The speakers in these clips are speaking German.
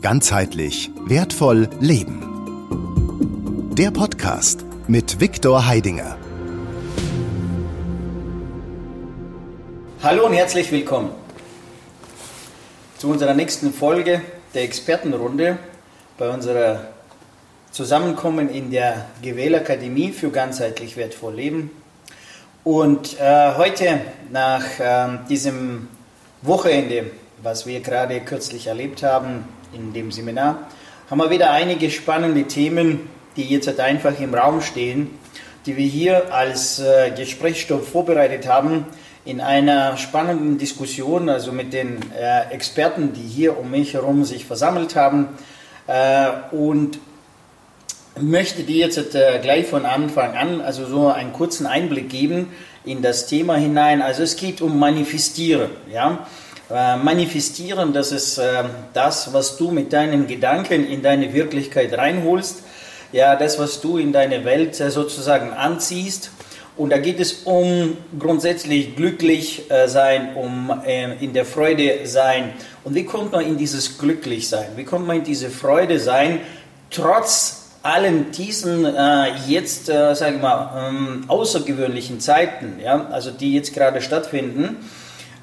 Ganzheitlich wertvoll leben. Der Podcast mit Viktor Heidinger. Hallo und herzlich willkommen zu unserer nächsten Folge der Expertenrunde bei unserer Zusammenkommen in der Gewählakademie für ganzheitlich wertvoll leben. Und äh, heute nach äh, diesem Wochenende, was wir gerade kürzlich erlebt haben in dem Seminar, haben wir wieder einige spannende Themen, die jetzt halt einfach im Raum stehen, die wir hier als äh, Gesprächsstoff vorbereitet haben in einer spannenden Diskussion, also mit den äh, Experten, die hier um mich herum sich versammelt haben. Äh, und möchte dir jetzt äh, gleich von Anfang an also so einen kurzen Einblick geben in das Thema hinein. Also es geht um Manifestieren. Ja? Äh, manifestieren, das ist äh, das, was du mit deinen Gedanken in deine Wirklichkeit reinholst. Ja, das, was du in deine Welt äh, sozusagen anziehst. Und da geht es um grundsätzlich glücklich sein, um in der Freude sein. Und wie kommt man in dieses glücklich sein? Wie kommt man in diese Freude sein, trotz allen diesen jetzt, sage ich mal, ähm, außergewöhnlichen Zeiten, ja, also die jetzt gerade stattfinden,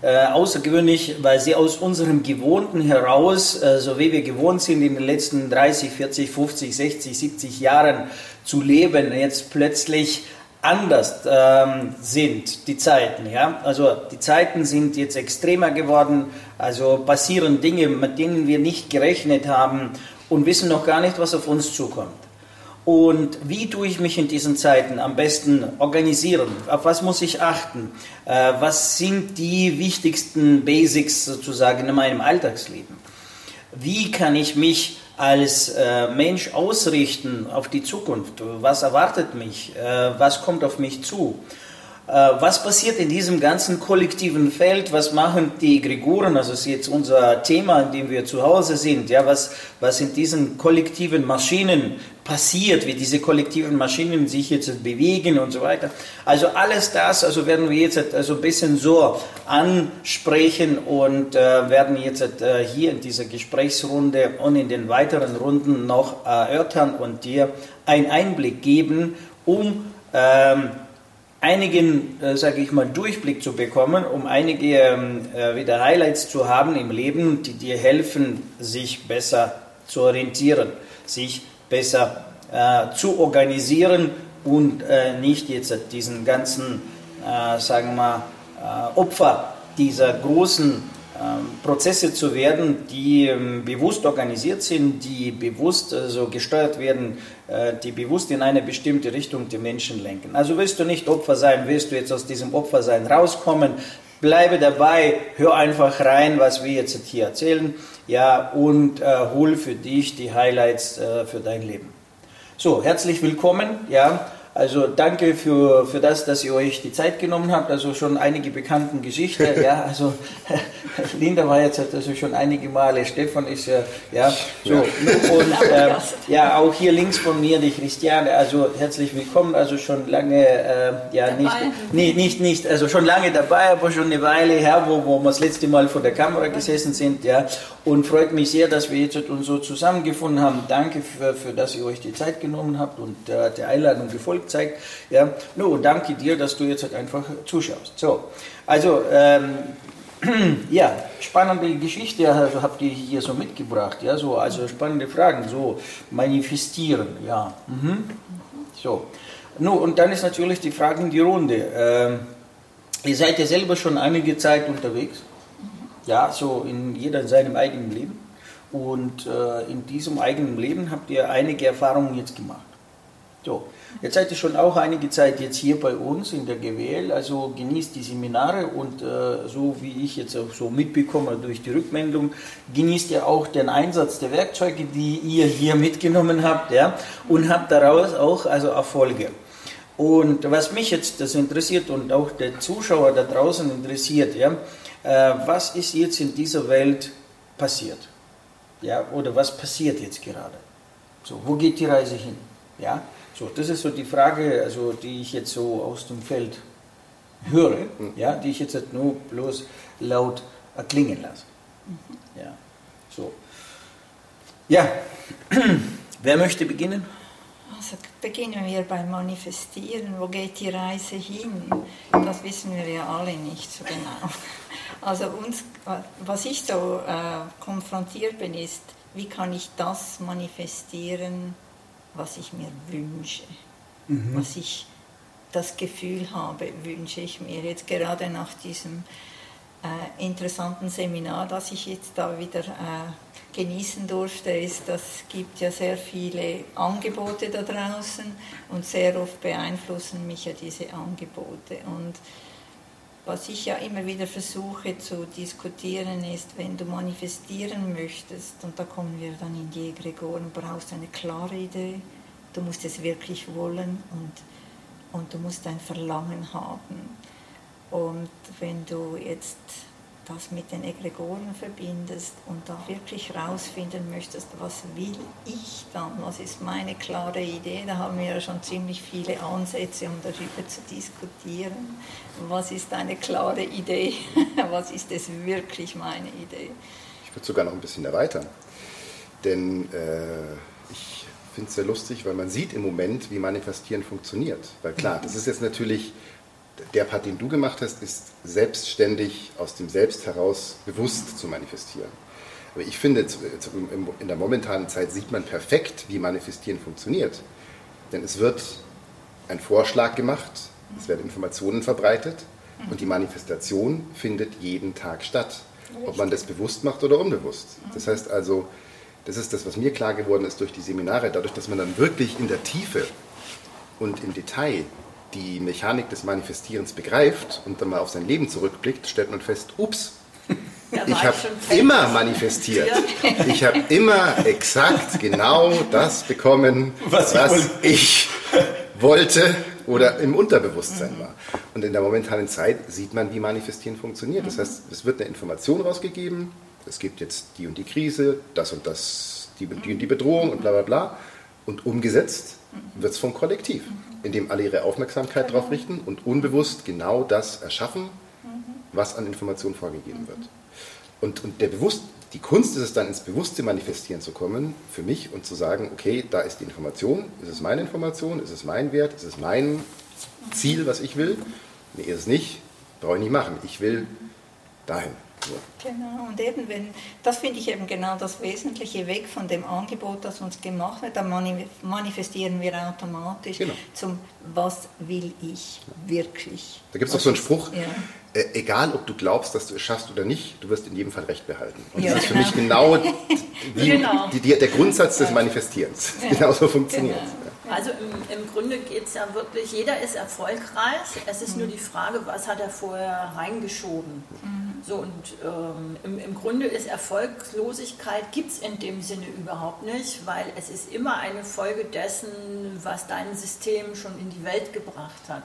äh, außergewöhnlich, weil sie aus unserem Gewohnten heraus, äh, so wie wir gewohnt sind, in den letzten 30, 40, 50, 60, 70 Jahren zu leben, jetzt plötzlich anders ähm, sind die Zeiten. Ja? Also die Zeiten sind jetzt extremer geworden, also passieren Dinge, mit denen wir nicht gerechnet haben und wissen noch gar nicht, was auf uns zukommt. Und wie tue ich mich in diesen Zeiten am besten organisieren? Auf was muss ich achten? Äh, was sind die wichtigsten Basics sozusagen in meinem Alltagsleben? Wie kann ich mich als äh, Mensch ausrichten auf die Zukunft? Was erwartet mich? Äh, was kommt auf mich zu? Was passiert in diesem ganzen kollektiven Feld? Was machen die Gregoren? Also ist jetzt unser Thema, in dem wir zu Hause sind. Ja, was, was in diesen kollektiven Maschinen passiert, wie diese kollektiven Maschinen sich jetzt bewegen und so weiter. Also alles das, also werden wir jetzt also ein bisschen so ansprechen und äh, werden jetzt äh, hier in dieser Gesprächsrunde und in den weiteren Runden noch erörtern und dir einen Einblick geben, um ähm, einigen, äh, sage ich mal, Durchblick zu bekommen, um einige ähm, äh, wieder Highlights zu haben im Leben, die dir helfen, sich besser zu orientieren, sich besser äh, zu organisieren und äh, nicht jetzt diesen ganzen, äh, sagen wir mal, äh, Opfer dieser großen ähm, Prozesse zu werden, die ähm, bewusst organisiert sind, die bewusst also gesteuert werden, äh, die bewusst in eine bestimmte Richtung die Menschen lenken. Also willst du nicht Opfer sein, willst du jetzt aus diesem Opfersein rauskommen, bleibe dabei, hör einfach rein, was wir jetzt hier erzählen, ja, und äh, hol für dich die Highlights äh, für dein Leben. So, herzlich willkommen, ja. Also danke für, für das, dass ihr euch die Zeit genommen habt. Also schon einige bekannten Geschichten. ja, also Linda war jetzt also schon einige Male. Stefan ist ja, ja, so. Und äh, ja, auch hier links von mir die Christiane. Also herzlich willkommen. Also schon lange, äh, ja, nicht, nee, nicht, nicht, also schon lange dabei, aber schon eine Weile her, wo, wo wir das letzte Mal vor der Kamera gesessen sind. Ja, und freut mich sehr, dass wir jetzt uns so zusammengefunden haben. Danke für, für dass ihr euch die Zeit genommen habt und äh, der Einladung gefolgt zeigt. Ja, no, und danke dir, dass du jetzt halt einfach zuschaust. So, also, ähm, ja, spannende Geschichte also habt ihr hier so mitgebracht, ja, so, also spannende Fragen, so manifestieren, ja. Mhm. So, no, und dann ist natürlich die Frage in die Runde. Ähm, ihr seid ja selber schon einige Zeit unterwegs, ja, so in jeder in seinem eigenen Leben. Und äh, in diesem eigenen Leben habt ihr einige Erfahrungen jetzt gemacht. So, Jetzt seid ihr schon auch einige Zeit jetzt hier bei uns in der GWL, also genießt die Seminare und äh, so wie ich jetzt auch so mitbekomme durch die Rückmeldung, genießt ihr auch den Einsatz der Werkzeuge, die ihr hier mitgenommen habt, ja, und habt daraus auch also Erfolge. Und was mich jetzt das interessiert und auch der Zuschauer da draußen interessiert, ja, äh, was ist jetzt in dieser Welt passiert? Ja, oder was passiert jetzt gerade? So, wo geht die Reise hin? Ja, so, das ist so die Frage, also, die ich jetzt so aus dem Feld höre, mhm. ja, die ich jetzt nur bloß laut erklingen lasse. Mhm. Ja, so. Ja, wer möchte beginnen? Also beginnen wir beim Manifestieren. Wo geht die Reise hin? Das wissen wir ja alle nicht so genau. Also uns, was ich so äh, konfrontiert bin, ist, wie kann ich das manifestieren, was ich mir wünsche, mhm. was ich das Gefühl habe, wünsche ich mir jetzt gerade nach diesem äh, interessanten Seminar, das ich jetzt da wieder äh, genießen durfte, ist, das gibt ja sehr viele Angebote da draußen und sehr oft beeinflussen mich ja diese Angebote. Und was ich ja immer wieder versuche zu diskutieren ist, wenn du manifestieren möchtest, und da kommen wir dann in die Egregoren, brauchst eine klare Idee, du musst es wirklich wollen und, und du musst ein Verlangen haben. Und wenn du jetzt das mit den Egregoren verbindest und da wirklich herausfinden möchtest, was will ich dann, was ist meine klare Idee, da haben wir ja schon ziemlich viele Ansätze, um darüber zu diskutieren. Was ist eine klare Idee? was ist es wirklich meine Idee? Ich würde sogar noch ein bisschen erweitern, denn äh, ich finde es sehr lustig, weil man sieht im Moment, wie Manifestieren funktioniert. Weil klar, das ist jetzt natürlich der Part, den du gemacht hast, ist selbstständig aus dem Selbst heraus bewusst zu manifestieren. Aber ich finde, in der momentanen Zeit sieht man perfekt, wie Manifestieren funktioniert. Denn es wird ein Vorschlag gemacht, es werden Informationen verbreitet und die Manifestation findet jeden Tag statt. Ob man das bewusst macht oder unbewusst. Das heißt also, das ist das, was mir klar geworden ist durch die Seminare, dadurch, dass man dann wirklich in der Tiefe und im Detail die Mechanik des Manifestierens begreift und dann mal auf sein Leben zurückblickt, stellt man fest, ups, ich habe immer manifestiert. Ich habe immer exakt genau das bekommen, was, was ich wollte oder im Unterbewusstsein war. Und in der momentanen Zeit sieht man, wie Manifestieren funktioniert. Das heißt, es wird eine Information rausgegeben, es gibt jetzt die und die Krise, das und das, die, die und die Bedrohung und bla bla bla. Und umgesetzt wird es vom Kollektiv indem alle ihre Aufmerksamkeit darauf richten und unbewusst genau das erschaffen, was an Informationen vorgegeben wird. Und, und der Bewusst, die Kunst ist es dann ins bewusste Manifestieren zu kommen für mich und zu sagen, okay, da ist die Information, ist es meine Information, ist es mein Wert, ist es mein Ziel, was ich will? Nee, ist es nicht, brauche ich nicht machen. Ich will dahin. Genau, und eben, wenn, das finde ich eben genau das Wesentliche, weg von dem Angebot, das uns gemacht wird, dann manifestieren wir automatisch genau. zum, was will ich wirklich. Da gibt es doch so einen Spruch, ja. äh, egal ob du glaubst, dass du es schaffst oder nicht, du wirst in jedem Fall Recht behalten. Und ja, das ist für mich genau, wie, genau. Die, die, der Grundsatz des Manifestierens. Ja. Genauso funktioniert es. Genau. Also im, im Grunde geht es ja wirklich, jeder ist erfolgreich. Es ist mhm. nur die Frage, was hat er vorher reingeschoben. Mhm. So, und ähm, im, im Grunde ist Erfolglosigkeit, gibt es in dem Sinne überhaupt nicht, weil es ist immer eine Folge dessen, was dein System schon in die Welt gebracht hat.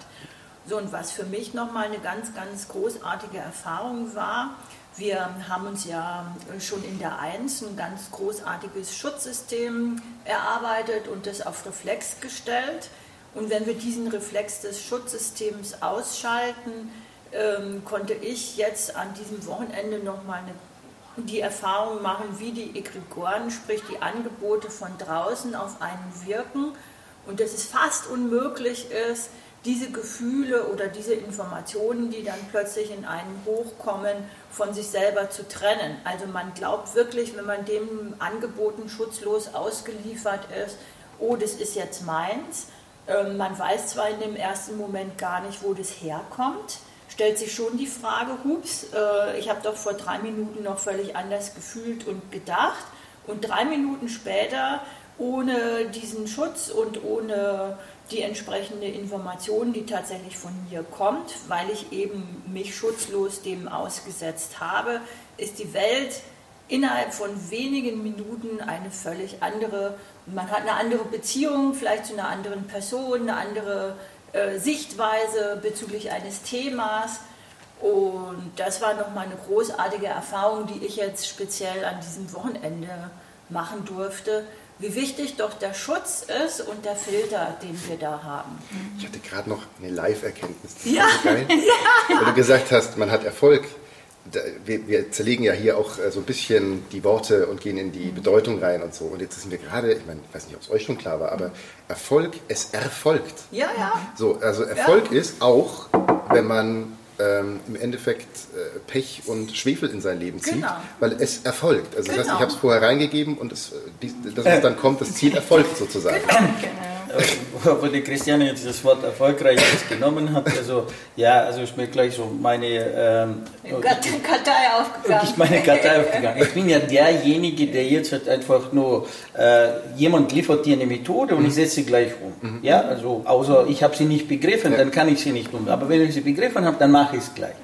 So, und was für mich nochmal eine ganz, ganz großartige Erfahrung war, wir haben uns ja schon in der 1 ein ganz großartiges Schutzsystem erarbeitet und das auf Reflex gestellt. Und wenn wir diesen Reflex des Schutzsystems ausschalten, ähm, konnte ich jetzt an diesem Wochenende nochmal die Erfahrung machen, wie die Egregoren, sprich die Angebote von draußen auf einen wirken und dass es fast unmöglich ist, diese Gefühle oder diese Informationen, die dann plötzlich in einen hochkommen, von sich selber zu trennen. Also man glaubt wirklich, wenn man dem Angeboten schutzlos ausgeliefert ist, oh, das ist jetzt meins. Ähm, man weiß zwar in dem ersten Moment gar nicht, wo das herkommt, stellt sich schon die Frage, hups, äh, ich habe doch vor drei Minuten noch völlig anders gefühlt und gedacht. Und drei Minuten später, ohne diesen Schutz und ohne die entsprechende Information, die tatsächlich von mir kommt, weil ich eben mich schutzlos dem ausgesetzt habe, ist die Welt innerhalb von wenigen Minuten eine völlig andere. Man hat eine andere Beziehung, vielleicht zu einer anderen Person, eine andere äh, Sichtweise bezüglich eines Themas. Und das war nochmal eine großartige Erfahrung, die ich jetzt speziell an diesem Wochenende machen durfte, wie wichtig doch der Schutz ist und der Filter, den wir da haben. Ich hatte gerade noch eine Live-Erkenntnis. Ja. Geil, ja. Weil du gesagt hast, man hat Erfolg. wir, wir, zerlegen ja hier auch äh, so ein bisschen die Worte und gehen in die Bedeutung rein und so. Und jetzt sind wir gerade, ich meine, ich weiß nicht, ob es euch schon klar war, aber Erfolg, es erfolgt. Ja, ja. So, also Erfolg ja. ist auch, wenn man ähm, im Endeffekt äh, Pech und Schwefel in sein Leben zieht, genau. weil es erfolgt. Also das heißt, ich genau. habe es vorher reingegeben und es, äh, das, was dann kommt, das Ziel erfolgt sozusagen. Genau. Wo die Christiane jetzt das Wort erfolgreich genommen hat, also ja, also ist mir gleich so meine ähm, Kartei aufgegangen. Ich meine Kartei aufgegangen. Ich bin ja derjenige, der jetzt halt einfach nur äh, jemand liefert dir eine Methode und mhm. ich setze sie gleich um. Mhm. Ja, also außer ich habe sie nicht begriffen, ja. dann kann ich sie nicht um. Aber wenn ich sie begriffen habe, dann mache ich es gleich.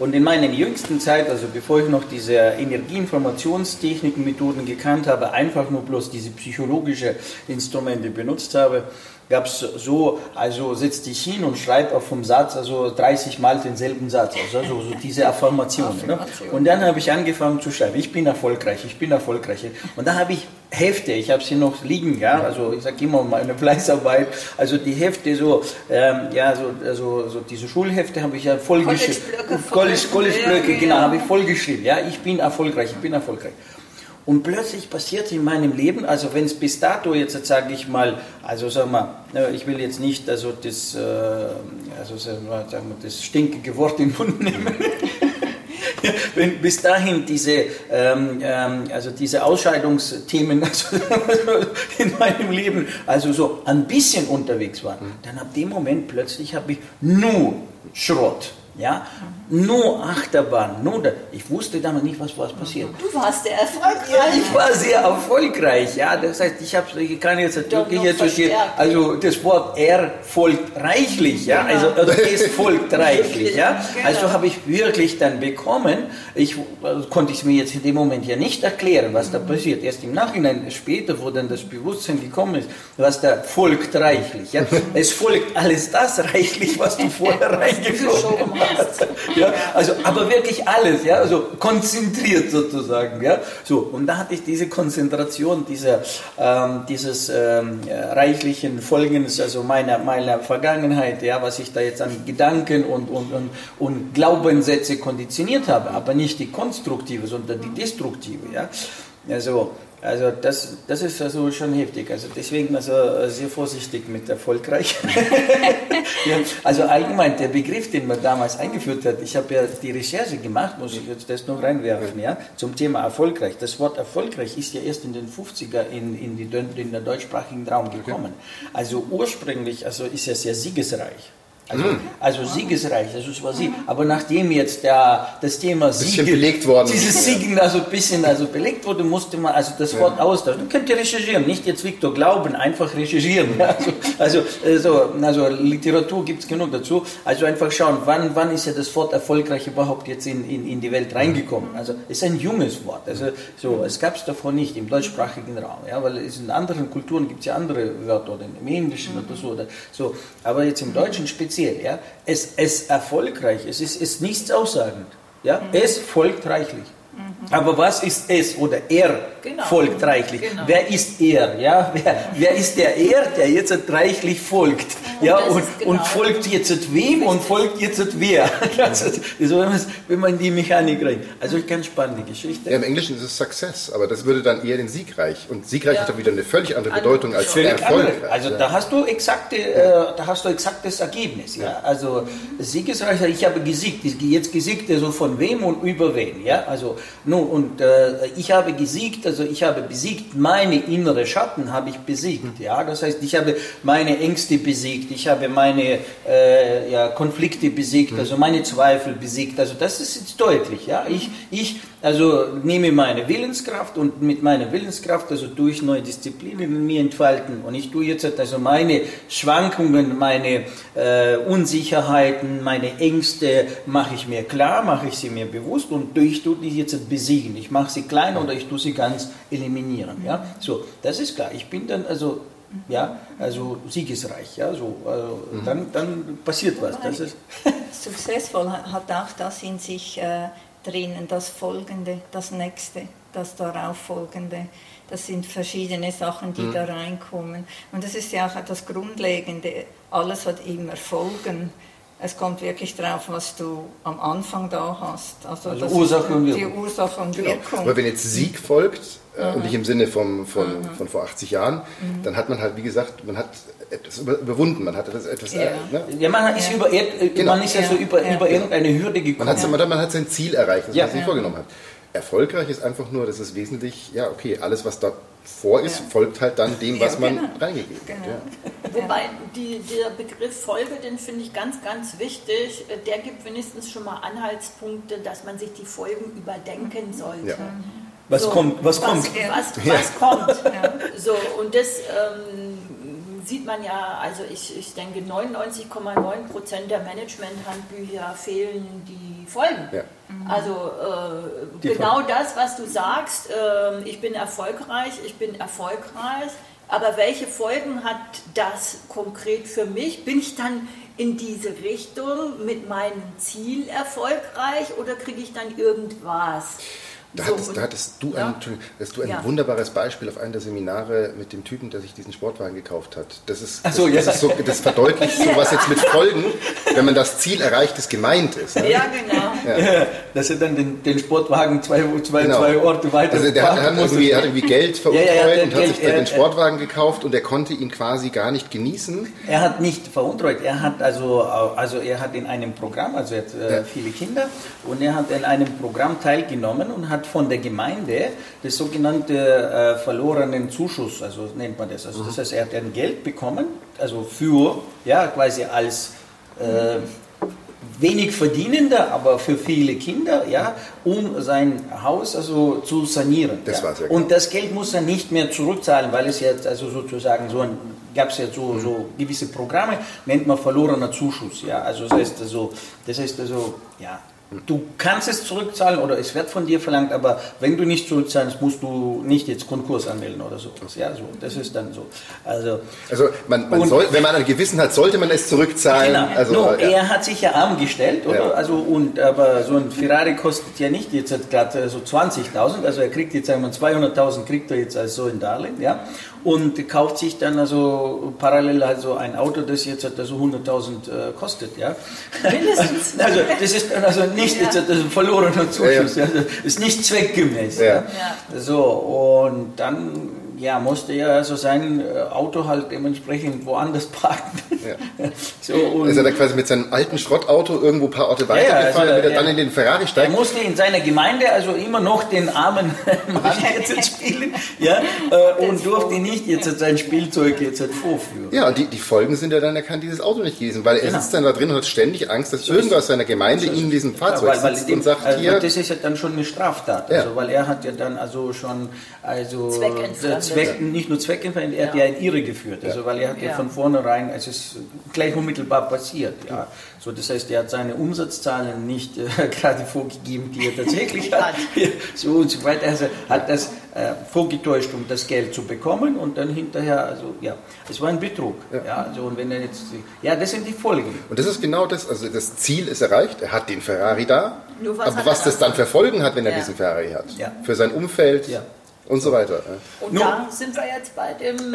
Und in meiner jüngsten Zeit, also bevor ich noch diese Energieinformationstechniken-Methoden gekannt habe, einfach nur bloß diese psychologische Instrumente benutzt habe, gab es so, also setz dich hin und schreib auf dem Satz, also 30 Mal denselben Satz, also so, so diese Affirmation. Ne? Und dann habe ich angefangen zu schreiben, ich bin erfolgreich, ich bin erfolgreich. Und da habe ich Hefte, ich habe sie noch liegen, ja, also ich sage immer meine Fleißarbeit, also die Hefte so, ähm, ja, so, also, so diese Schulhefte habe ich ja voll geschrieben. College, College Blöcke, genau, habe ich voll geschrieben, ja, ich bin erfolgreich, ich bin erfolgreich. Und plötzlich passiert in meinem Leben, also wenn es bis dato jetzt, sage ich mal, also sagen wir, ne, ich will jetzt nicht also das, äh, also sagen wir, das stinkige Wort in den Mund nehmen. wenn bis dahin diese, ähm, ähm, also diese Ausscheidungsthemen also in meinem Leben also so ein bisschen unterwegs waren, mhm. dann ab dem Moment plötzlich habe ich nur Schrott. Ja? Nur Achterbahn, nur da. Ich wusste damals nicht, was, was passiert. Du warst sehr erfolgreich. Ich war sehr erfolgreich, ja. Das heißt, ich, hab, ich kann jetzt wirklich jetzt hier, also das Wort er folgt reichlich, ja. Genau. Also oder es folgt reichlich, ja. Genau. Also habe ich wirklich dann bekommen. Ich also konnte ich mir jetzt in dem Moment ja nicht erklären, was da passiert. Erst im Nachhinein, später, wo dann das Bewusstsein gekommen ist, was da folgt reichlich, ja. Es folgt alles das reichlich, was du vorher reingeflogen hast. Ja, also, aber wirklich alles, ja, also konzentriert sozusagen, ja. So, und da hatte ich diese Konzentration, diese, ähm, dieses ähm, reichlichen Folgens, also meiner, meiner Vergangenheit, ja, was ich da jetzt an Gedanken und, und, und, und Glaubenssätze konditioniert habe, aber nicht die konstruktive, sondern die destruktive, ja. Also, also das, das ist also schon heftig. Also deswegen also sehr vorsichtig mit erfolgreich. ja, also allgemein der Begriff, den man damals eingeführt hat, ich habe ja die Recherche gemacht, muss ich jetzt das noch reinwerfen, ja, zum Thema erfolgreich. Das Wort erfolgreich ist ja erst in den 50er in, in, die, in den deutschsprachigen Raum gekommen. Also ursprünglich also ist er sehr siegesreich. Also, mhm. also siegesreich, das war sie. Aber nachdem jetzt der, das Thema Siege, belegt worden. dieses Siegen also ein bisschen also belegt wurde, musste man also das Wort ja. austauschen. Könnt ihr recherchieren, nicht jetzt Viktor glauben, einfach recherchieren. Also, also, also, also Literatur gibt es genug dazu. Also einfach schauen, wann, wann ist ja das Wort erfolgreich überhaupt jetzt in, in, in die Welt reingekommen. Also es ist ein junges Wort. Also so, es gab es davor nicht im deutschsprachigen Raum. Ja, weil es in anderen Kulturen gibt es ja andere Wörter oder im Englischen oder so. Oder so. Aber jetzt im Deutschen speziell speziell. Ja? Es ist erfolgreich, es ist, ist nichts aussagend. Ja? Mhm. Es folgt reichlich. Aber was ist es oder er genau. folgt reichlich? Genau. Wer ist er? Ja? Wer, wer ist der er, der jetzt reichlich folgt? Ja, und, genau und folgt jetzt wem und folgt jetzt wer? Das ist, wenn man in die Mechanik rein. Also ganz spannende Geschichte. Ja, Im Englischen ist es Success, aber das würde dann eher den siegreich. Und siegreich ja. hat dann wieder eine völlig andere Bedeutung als erfolgreich. Also ja. da hast du exakte, äh, da hast du exaktes Ergebnis. Ja? Also siegesreich, ich habe gesiegt. Jetzt gesiegt, also von wem und über wen. Ja? Also nun, und äh, ich habe gesiegt, also ich habe besiegt, meine innere Schatten habe ich besiegt. Ja? Das heißt, ich habe meine Ängste besiegt, ich habe meine äh, ja, Konflikte besiegt, also meine Zweifel besiegt. Also das ist jetzt deutlich. Ja? Ich, ich also nehme meine Willenskraft und mit meiner Willenskraft, also durch neue Disziplinen in mir entfalten. Und ich tue jetzt also meine Schwankungen, meine äh, Unsicherheiten, meine Ängste, mache ich mir klar, mache ich sie mir bewusst und ich tue die jetzt besiegen. Ich mache sie klein oder ich tue sie ganz eliminieren. Ja? So, das ist klar. Ich bin dann also ja, also siegesreich, ja, so, also mhm. dann, dann passiert was. Das ist Successvoll hat auch das in sich äh, drinnen, das Folgende, das Nächste, das Darauffolgende. Das sind verschiedene Sachen, die mhm. da reinkommen. Und das ist ja auch das Grundlegende. Alles hat immer Folgen. Es kommt wirklich drauf, was du am Anfang da hast. Also, also Ursache und Wirkung. Die Ursache und genau. Wirkung. Aber wenn jetzt Sieg folgt, äh, und nicht im Sinne von, von, von vor 80 Jahren, mhm. dann hat man halt, wie gesagt, man hat etwas überwunden, man hat etwas, etwas ja. Äh, ne? ja man ist, ja. Über, genau. man ist ja, so über, über irgendeine Hürde gekommen. Man, man, man hat sein Ziel erreicht, das man sich vorgenommen hat. Erfolgreich ist einfach nur, dass es wesentlich, ja okay, alles was da vor ist, folgt halt dann dem, was man genau. reingegeben genau. hat. Wobei die, der Begriff Folge, den finde ich ganz, ganz wichtig. Der gibt wenigstens schon mal Anhaltspunkte, dass man sich die Folgen überdenken sollte. Was so, kommt? Was, was kommt? Was, was kommt? So, und das ähm, sieht man ja, also ich, ich denke, 99,9 Prozent der Management-Handbücher fehlen die Folgen. Ja. Also äh, genau Folgen. das, was du sagst, äh, ich bin erfolgreich, ich bin erfolgreich, aber welche Folgen hat das konkret für mich? Bin ich dann in diese Richtung mit meinem Ziel erfolgreich oder kriege ich dann irgendwas? Da, so, hattest, da hattest du ein, hast du ein ja. wunderbares Beispiel auf einem der Seminare mit dem Typen, der sich diesen Sportwagen gekauft hat. Das ist, das, so, das, ist so, das verdeutlicht so, was jetzt mit Folgen, wenn man das Ziel erreicht, das gemeint ist. Ne? Ja, genau. Ja. Dass er dann den, den Sportwagen zwei, zwei, genau. zwei Orte weiter Also der hat, hat, irgendwie, hat irgendwie Geld veruntreut ja, und hat Geld, sich dann den Sportwagen gekauft und er konnte ihn quasi gar nicht genießen. Er hat nicht veruntreut, er hat also, also er hat in einem Programm, also er hat äh, viele Kinder und er hat in einem Programm teilgenommen und hat hat von der Gemeinde das sogenannte äh, verlorenen Zuschuss, also nennt man das. Also das heißt, er hat ein Geld bekommen, also für, ja, quasi als äh, wenig verdienender, aber für viele Kinder, ja, um sein Haus also zu sanieren. Das ja. war's ja Und das Geld muss er nicht mehr zurückzahlen, weil es jetzt also sozusagen so ein gab es ja so, so gewisse Programme, nennt man verlorener Zuschuss, ja, also das heißt also, das heißt also, ja, Du kannst es zurückzahlen oder es wird von dir verlangt, aber wenn du nicht zurückzahlst, musst du nicht jetzt Konkurs anmelden oder so. Ja, so, das ist dann so. Also, also man, man soll, wenn man ein Gewissen hat, sollte man es zurückzahlen. Genau. Also, no, ja. Er hat sich ja arm gestellt, oder? Ja. Also, und, aber so ein Ferrari kostet ja nicht jetzt gerade so 20.000, also er kriegt jetzt einmal 200.000 kriegt er jetzt als so ein Darlehen, ja und kauft sich dann also parallel also ein Auto, das jetzt also 100.000 äh, kostet, ja. Mindestens. Also das ist also nicht ja. jetzt also verlorener Zuschuss, ja. ja. Das ist nicht zweckgemäß. Ja. ja. So und dann ja, musste er also sein äh, Auto halt dementsprechend woanders parken. Ja. so, ist er dann quasi mit seinem alten Schrottauto irgendwo ein paar Orte weitergefahren, ja, also, damit er dann in den Ferrari steigt? Er musste in seiner Gemeinde also immer noch den armen Mann jetzt spielen ja, äh, und durfte nicht jetzt sein Spielzeug jetzt vorführen. Ja, und die, die Folgen sind ja dann, er kann dieses Auto nicht gewesen, weil er genau. sitzt dann da drin und hat ständig Angst, dass so irgendwas seiner Gemeinde so in diesem Fahrzeug ja, weil, weil sitzt und sagt, also hier... Das ist ja dann schon eine Straftat, also, weil er hat ja dann also schon also Zweck, nicht nur zweckentfremd, er ja. hat ja in Irre geführt. Also weil er hat ja, ja von vornherein, es ist gleich unmittelbar passiert. Ja. So, das heißt, er hat seine Umsatzzahlen nicht äh, gerade vorgegeben, die er tatsächlich hat. so und so weiter. Also hat das äh, vorgetäuscht, um das Geld zu bekommen und dann hinterher, also ja, es war ein Betrug. Ja. ja also, und wenn er jetzt, ja, das sind die Folgen. Und das ist genau das, also das Ziel ist erreicht, er hat den Ferrari da, was aber was das dann für Folgen hat, wenn er diesen Ferrari hat, für sein Umfeld. Ja und so weiter. Und Nun, da sind wir jetzt bei dem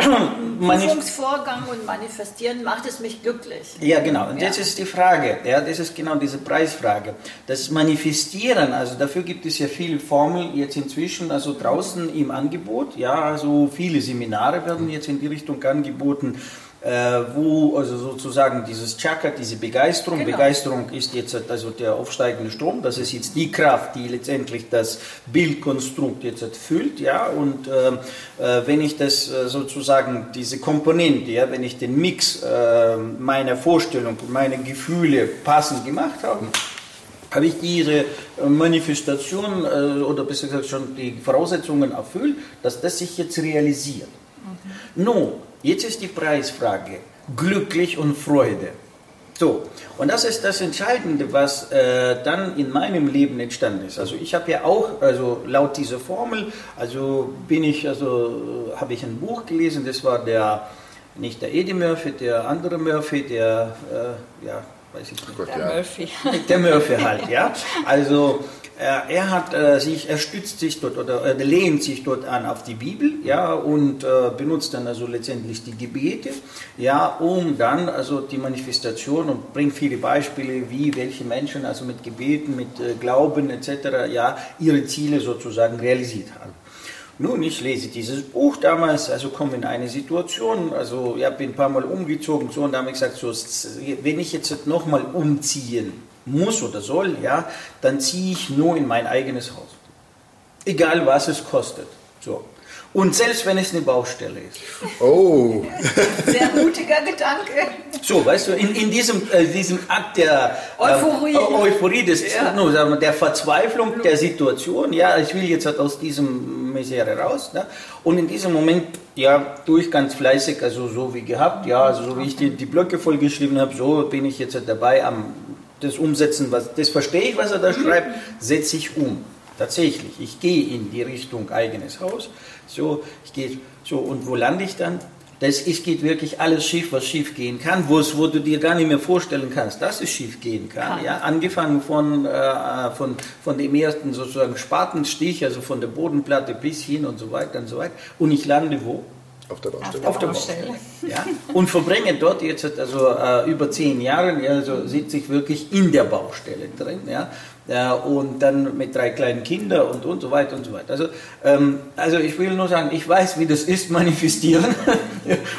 Prüfungsvorgang und Manifestieren. Macht es mich glücklich? Ja, genau. Und ja. das ist die Frage. Ja, das ist genau diese Preisfrage. Das Manifestieren, also dafür gibt es ja viele Formeln jetzt inzwischen, also draußen im Angebot. Ja, also viele Seminare werden jetzt in die Richtung angeboten wo also sozusagen dieses Chakra, diese Begeisterung, genau. Begeisterung ist jetzt also der aufsteigende Strom, das ist jetzt die Kraft, die letztendlich das Bildkonstrukt jetzt füllt, ja, und äh, äh, wenn ich das äh, sozusagen, diese Komponente, ja, wenn ich den Mix äh, meiner Vorstellung, meiner Gefühle passend gemacht habe, habe ich diese äh, Manifestation oder besser gesagt schon die Voraussetzungen erfüllt, dass das sich jetzt realisiert. Mhm. Nun, Jetzt ist die Preisfrage. Glücklich und Freude. So, und das ist das Entscheidende, was äh, dann in meinem Leben entstanden ist. Also ich habe ja auch, also laut dieser Formel, also bin ich, also habe ich ein Buch gelesen, das war der, nicht der Eddie Murphy, der andere Murphy, der, äh, ja, weiß ich nicht. Der Murphy. Der Murphy halt, ja. Also er, hat äh, sich, er stützt sich dort oder äh, lehnt sich dort an auf die Bibel, ja, und äh, benutzt dann also letztendlich die Gebete, ja, um dann also die Manifestation und bringt viele Beispiele, wie welche Menschen also mit Gebeten, mit äh, Glauben etc. ja ihre Ziele sozusagen realisiert haben. Nun, ich lese dieses Buch damals, also komme in eine Situation, also ich bin ein paar Mal umgezogen, so und da habe ich gesagt, so, wenn ich jetzt nochmal umziehen muss oder soll, ja, dann ziehe ich nur in mein eigenes Haus. Egal was es kostet. So. Und selbst wenn es eine Baustelle ist. Oh. Sehr mutiger Gedanke. So, weißt du, in, in diesem, äh, diesem Akt der Euphorie, äh, Euphorie des, ja. no, sagen wir, der Verzweiflung der Situation, ja, ich will jetzt halt aus diesem Misere raus. Ne? Und in diesem Moment, ja, tue ich ganz fleißig, also so wie gehabt, ja, also so wie ich die, die Blöcke vollgeschrieben habe, so bin ich jetzt halt dabei am das Umsetzen, was, das verstehe ich, was er da schreibt, setze ich um. Tatsächlich, ich gehe in die Richtung eigenes Haus. So, ich gehe so und wo lande ich dann? Das ist, geht wirklich alles schief, was schief gehen kann, wo, es, wo du dir gar nicht mehr vorstellen kannst, dass es schief gehen kann. Ja? Angefangen von, äh, von, von dem ersten sozusagen Spatenstich, also von der Bodenplatte bis hin und so weiter und so weiter. Und ich lande wo? Auf der Baustelle. Auf der Baustelle. Ja? Und verbringe dort jetzt also äh, über zehn Jahre, ja, also sitze ich wirklich in der Baustelle drin. Ja? Ja, und dann mit drei kleinen Kindern und, und so weiter und so weiter. Also, ähm, also ich will nur sagen, ich weiß, wie das ist, manifestieren.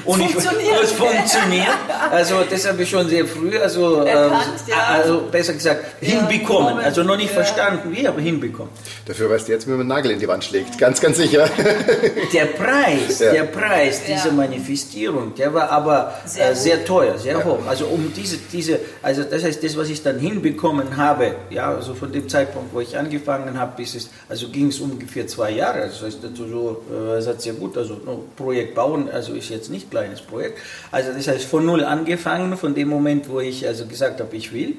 und funktioniert. Es funktioniert. Also das habe ich schon sehr früh, also, Erkannt, ähm, ja. also besser gesagt, Ja, hinbekommen. bekommen. Also noch nicht Ja. verstanden, wie, aber hinbekommen. Dafür weißt du jetzt, wie man einen Nagel in die Wand schlägt. Ganz, ganz sicher. Der Preis, Ja. der Preis Ja. dieser Manifestierung, der war aber Sehr äh, sehr teuer, sehr Ja. hoch. Also um diese, diese, also das heißt, das, was ich dann hinbekommen habe, ja, also von dem Zeitpunkt, wo ich angefangen habe, bis es, also ging es ungefähr zwei Jahre. Das heißt, also so, äh, es hat sehr gut, also no, Projekt bauen, also ist jetzt nicht kleines Projekt. Also das heißt, von null angefangen, von dem Moment, wo ich also gesagt habe, ich will.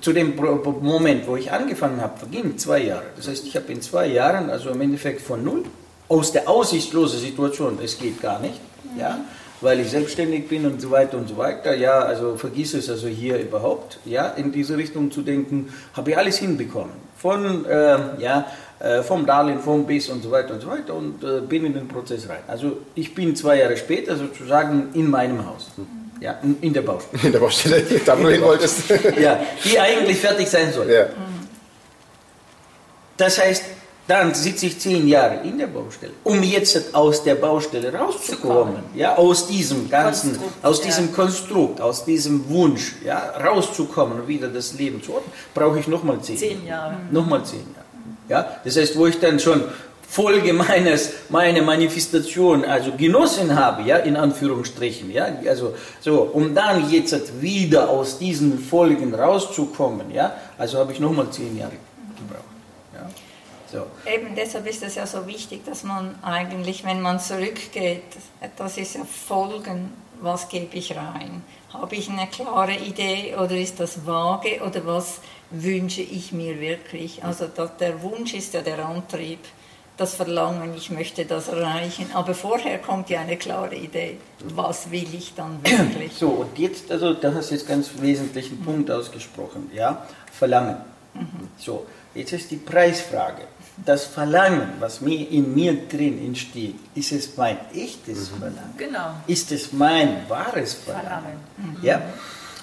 Zu dem Moment, wo ich angefangen habe, vergingen zwei Jahre. Das heißt, ich habe in zwei Jahren, also im Endeffekt von null, aus der aussichtslosen Situation, es geht gar nicht, ja, weil ich selbstständig bin und so weiter und so weiter, ja, also vergiss es also hier überhaupt, ja, in diese Richtung zu denken, habe ich alles hinbekommen. Von, ähm, ja, äh, vom Darlehen, vom Biss und so weiter und so weiter und äh, bin in den Prozess rein. Also ich bin zwei Jahre später sozusagen in meinem Haus, ja, in, in der Baustelle. In der Baustelle, da wo du hin wolltest. ja, die eigentlich fertig sein soll. ja. Das heißt, dann sitze ich zehn Jahre in der Baustelle, um jetzt aus der Baustelle rauszukommen, ja, aus diesem ganzen, Konstrukt, aus ja. diesem Konstrukt, aus diesem Wunsch, ja, rauszukommen und wieder das Leben zu ordnen, brauche ich nochmal zehn. Zehn Jahre. Nochmal zehn Jahre. Ja, das heißt, wo ich dann schon Folge meines, meine Manifestation, also genossen habe, ja, in Anführungsstrichen, ja, also so, um dann jetzt wieder aus diesen Folgen rauszukommen, ja, also habe ich nochmal zehn Jahre. Ja. So. Eben deshalb ist es ja so wichtig, dass man eigentlich, wenn man zurückgeht, das ist ja Folgen, was gebe ich rein? Habe ich eine klare Idee oder ist das vage oder was wünsche ich mir wirklich? Also das, der Wunsch ist ja der Antrieb, das Verlangen, ich möchte das erreichen, aber vorher kommt ja eine klare Idee, was will ich dann wirklich? So, und jetzt, also da hast du jetzt ganz wesentlichen Punkt ausgesprochen, ja, Verlangen. So, jetzt ist die Preisfrage. Das Verlangen, was mir in mir drin entsteht, ist es mein echtes Verlangen? Genau. Ist es mein wahres Verlangen? Verlangen. Ja?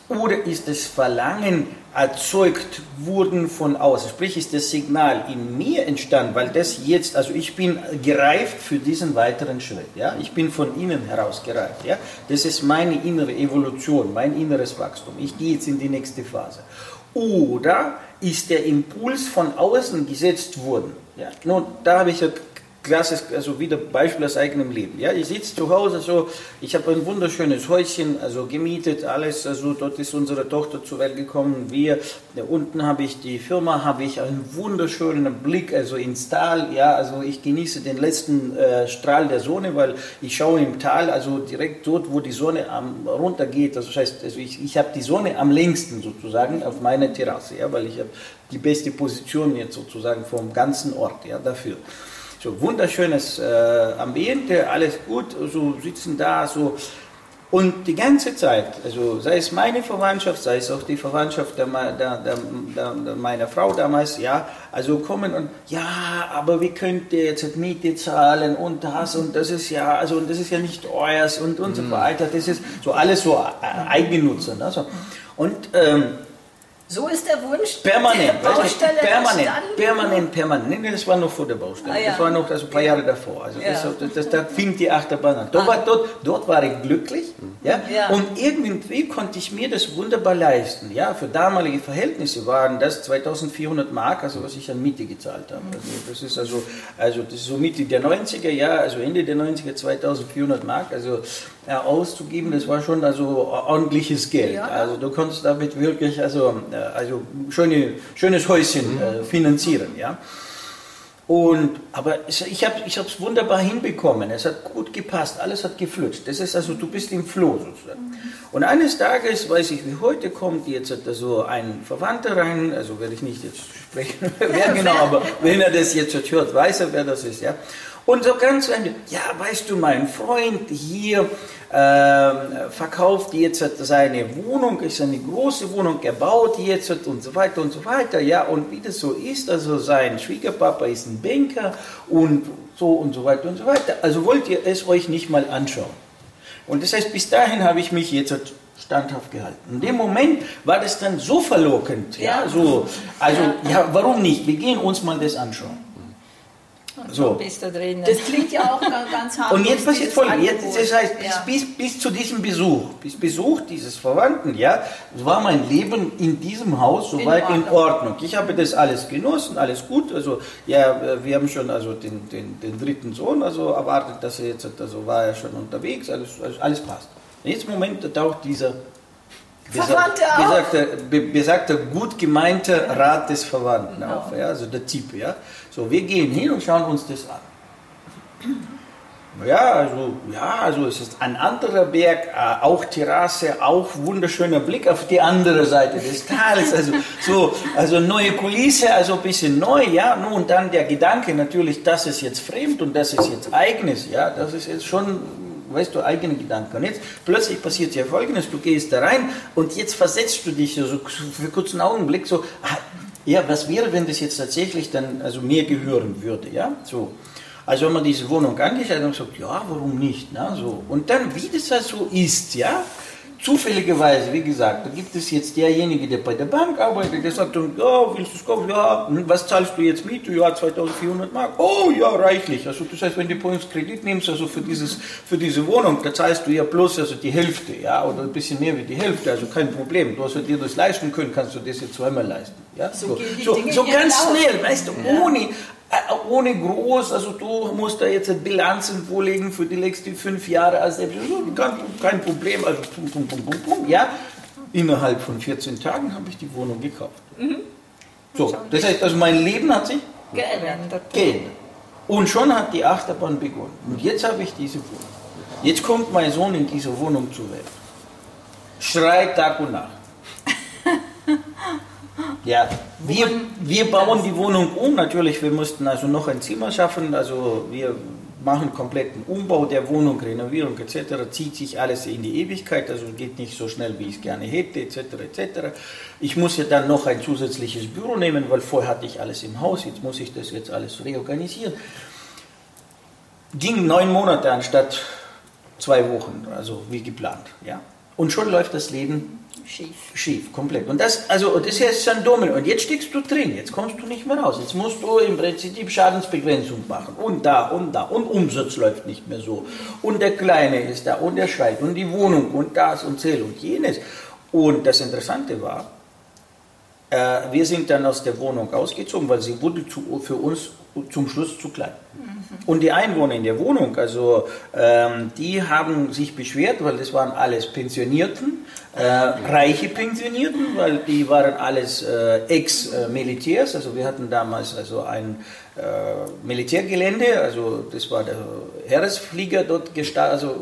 Oder ist das Verlangen erzeugt worden von außen? Sprich, ist das Signal in mir entstanden, weil das jetzt, also ich bin gereift für diesen weiteren Schritt. Ja? Ich bin von innen heraus gereift. Ja? Das ist meine innere Evolution, mein inneres Wachstum. Ich gehe jetzt in die nächste Phase. Oder ist der Impuls von außen gesetzt worden? Ja? Nun, da habe ich ja Klasse, also wieder Beispiel aus eigenem Leben. Ja, ich sitze zu Hause so, ich habe ein wunderschönes Häuschen, also gemietet, alles, also dort ist unsere Tochter zur Welt gekommen. Wir, da unten habe ich die Firma, habe ich einen wunderschönen Blick, also ins Tal, ja, also ich genieße den letzten äh, Strahl der Sonne, weil ich schaue im Tal, also direkt dort, wo die Sonne am, runtergeht, also das heißt, also ich, ich habe die Sonne am längsten sozusagen auf meiner Terrasse, ja, weil ich habe die beste Position jetzt sozusagen vom ganzen Ort, ja, dafür. So wunderschönes äh, Ambiente, alles gut, so sitzen da, so. Und die ganze Zeit, also sei es meine Verwandtschaft, sei es auch die Verwandtschaft der, der, der, der meiner Frau damals, ja, also kommen und ja, aber wie könnt ihr jetzt Miete zahlen und das und das ist ja, also und das ist ja nicht euers und und so mhm. weiter. Das ist so alles so äh, Eigennutzer. Ne? So. Und ähm, so ist der Wunsch permanent, der Baustelle permanent, permanent, permanent. Nee, das war noch vor der Baustelle. Ah, ja. Das war noch also ein paar Jahre davor. Also ja. das, das, da fing die Achterbahn an. Dort, ah. war, dort, dort war ich glücklich. Ja? ja? Und irgendwie konnte ich mir das wunderbar leisten. Ja? Für damalige Verhältnisse waren das 2400 Mark, also was ich an Miete gezahlt habe. Also das ist also, also das ist so Mitte der 90er, ja, also Ende der 90er 2400 Mark. Also auszugeben, das war schon also ordentliches Geld. Ja. Also du konntest damit wirklich also, äh, also schöne, schönes Häuschen äh, finanzieren. Ja. Und, aber ich habe es wunderbar hinbekommen. Es hat gut gepasst, alles hat geflutscht. Das ist also, du bist im Floh sozusagen. Mhm. Und eines Tages, weiß ich wie heute, kommt jetzt hat da so ein Verwandter rein, also werde ich nicht jetzt sprechen, wer genau, aber wenn er das jetzt hört, weiß er, wer das ist. Ja. Und so ganz Ende, ja, weißt du, mein Freund hier äh, verkauft jetzt seine Wohnung, ist eine große Wohnung gebaut jetzt und so weiter und so weiter, ja, und wie das so ist, also sein Schwiegerpapa ist ein Banker und so und so weiter und so weiter. Also wollt ihr es euch nicht mal anschauen? Und das heißt, bis dahin habe ich mich jetzt standhaft gehalten. In dem Moment war das dann so verlockend, ja, so, also, ja, warum nicht? Wir gehen uns mal das anschauen. So. Bist du drin. Das klingt ja auch ganz hart. Und jetzt passiert folgendes. Das heißt, ja. bis, bis zu diesem Besuch, bis Besuch dieses Verwandten, ja, war mein Leben in diesem Haus soweit in, in Ordnung. Ich habe das alles genossen, alles gut. Also, ja, wir haben schon also den, den, den dritten Sohn also erwartet, dass er jetzt, also war er schon unterwegs, alles, alles, alles passt. Und jetzt im Moment taucht dieser besagter, besagter, gut gemeinte Rat des Verwandten genau. auf, ja, also der Typ, ja. So, wir gehen hin und schauen uns das an. Ja, also, ja, also es ist ein anderer Berg, äh, auch Terrasse, auch wunderschöner Blick auf die andere Seite des Tales, also so, also neue Kulisse, also ein bisschen neu, ja, nun dann der Gedanke natürlich, das ist jetzt fremd und das ist jetzt eigenes, ja, das ist jetzt schon weißt du, eigene Gedanken. Und jetzt plötzlich passiert ja Folgendes, du gehst da rein und jetzt versetzt du dich so, für kurzen Augenblick so, ah, ja, was wäre, wenn das jetzt tatsächlich dann also mir gehören würde, ja, so. Also wenn man diese Wohnung angeschaut und sagt, ja, warum nicht, na, so. Und dann, wie das also ist, ja, Zufälligerweise, wie gesagt, da gibt es jetzt derjenige, der bei der Bank arbeitet, der sagt ja, willst du es kaufen? Ja, was zahlst du jetzt Miete? Ja, 2400 Mark. Oh, ja, reichlich. Also das heißt, wenn du bei uns Kredit nimmst, also für, dieses, für diese Wohnung, da zahlst du ja bloß also die Hälfte, ja, oder ein bisschen mehr wie die Hälfte, also kein Problem. Du hast dir das leisten können, kannst du das jetzt zweimal leisten. Ja? So, so, so, ganz schnell, weißt du, ohne, äh, ohne groß, also du musst da jetzt Bilanzen vorlegen für die nächsten fünf Jahre, also kein, kein Problem, also pum, pum, pum, pum, pum, ja. Innerhalb von 14 Tagen habe ich die Wohnung gekauft. Mhm. So, das heißt, also mein Leben hat sich geändert. geändert. Und schon hat die Achterbahn begonnen. Und jetzt habe ich diese Wohnung. Jetzt kommt mein Sohn in diese Wohnung zur Welt. Schreit Tag und Nacht. Ja, wir, wir bauen die Wohnung um. Natürlich, wir mussten also noch ein Zimmer schaffen. Also wir machen kompletten Umbau der Wohnung, Renovierung etc. Zieht sich alles in die Ewigkeit. Also geht nicht so schnell, wie ich es gerne hätte etc. etc. Ich muss ja dann noch ein zusätzliches Büro nehmen, weil vorher hatte ich alles im Haus. Jetzt muss ich das jetzt alles reorganisieren. Ging neun Monate anstatt zwei Wochen, also wie geplant. Ja. Und schon läuft das Leben Schief. Schief, komplett. Und das, also, das ist ein Domino. Und jetzt steckst du drin, jetzt kommst du nicht mehr raus. Jetzt musst du im Prinzip Schadensbegrenzung machen. Und da und da. Und Umsatz läuft nicht mehr so. Und der Kleine ist da und der schreit. Und die Wohnung und das und Zähl und jenes. Und das Interessante war, äh, wir sind dann aus der Wohnung ausgezogen, weil sie wurde zu, für uns zum Schluss zu klein. Und die Einwohner in der Wohnung, also ähm, die haben sich beschwert, weil das waren alles Pensionierten, äh, reiche Pensionierten, weil die waren alles äh, Ex-Militärs. Also wir hatten damals also ein äh, Militärgelände, also das war der Heeresflieger dort gestartet, also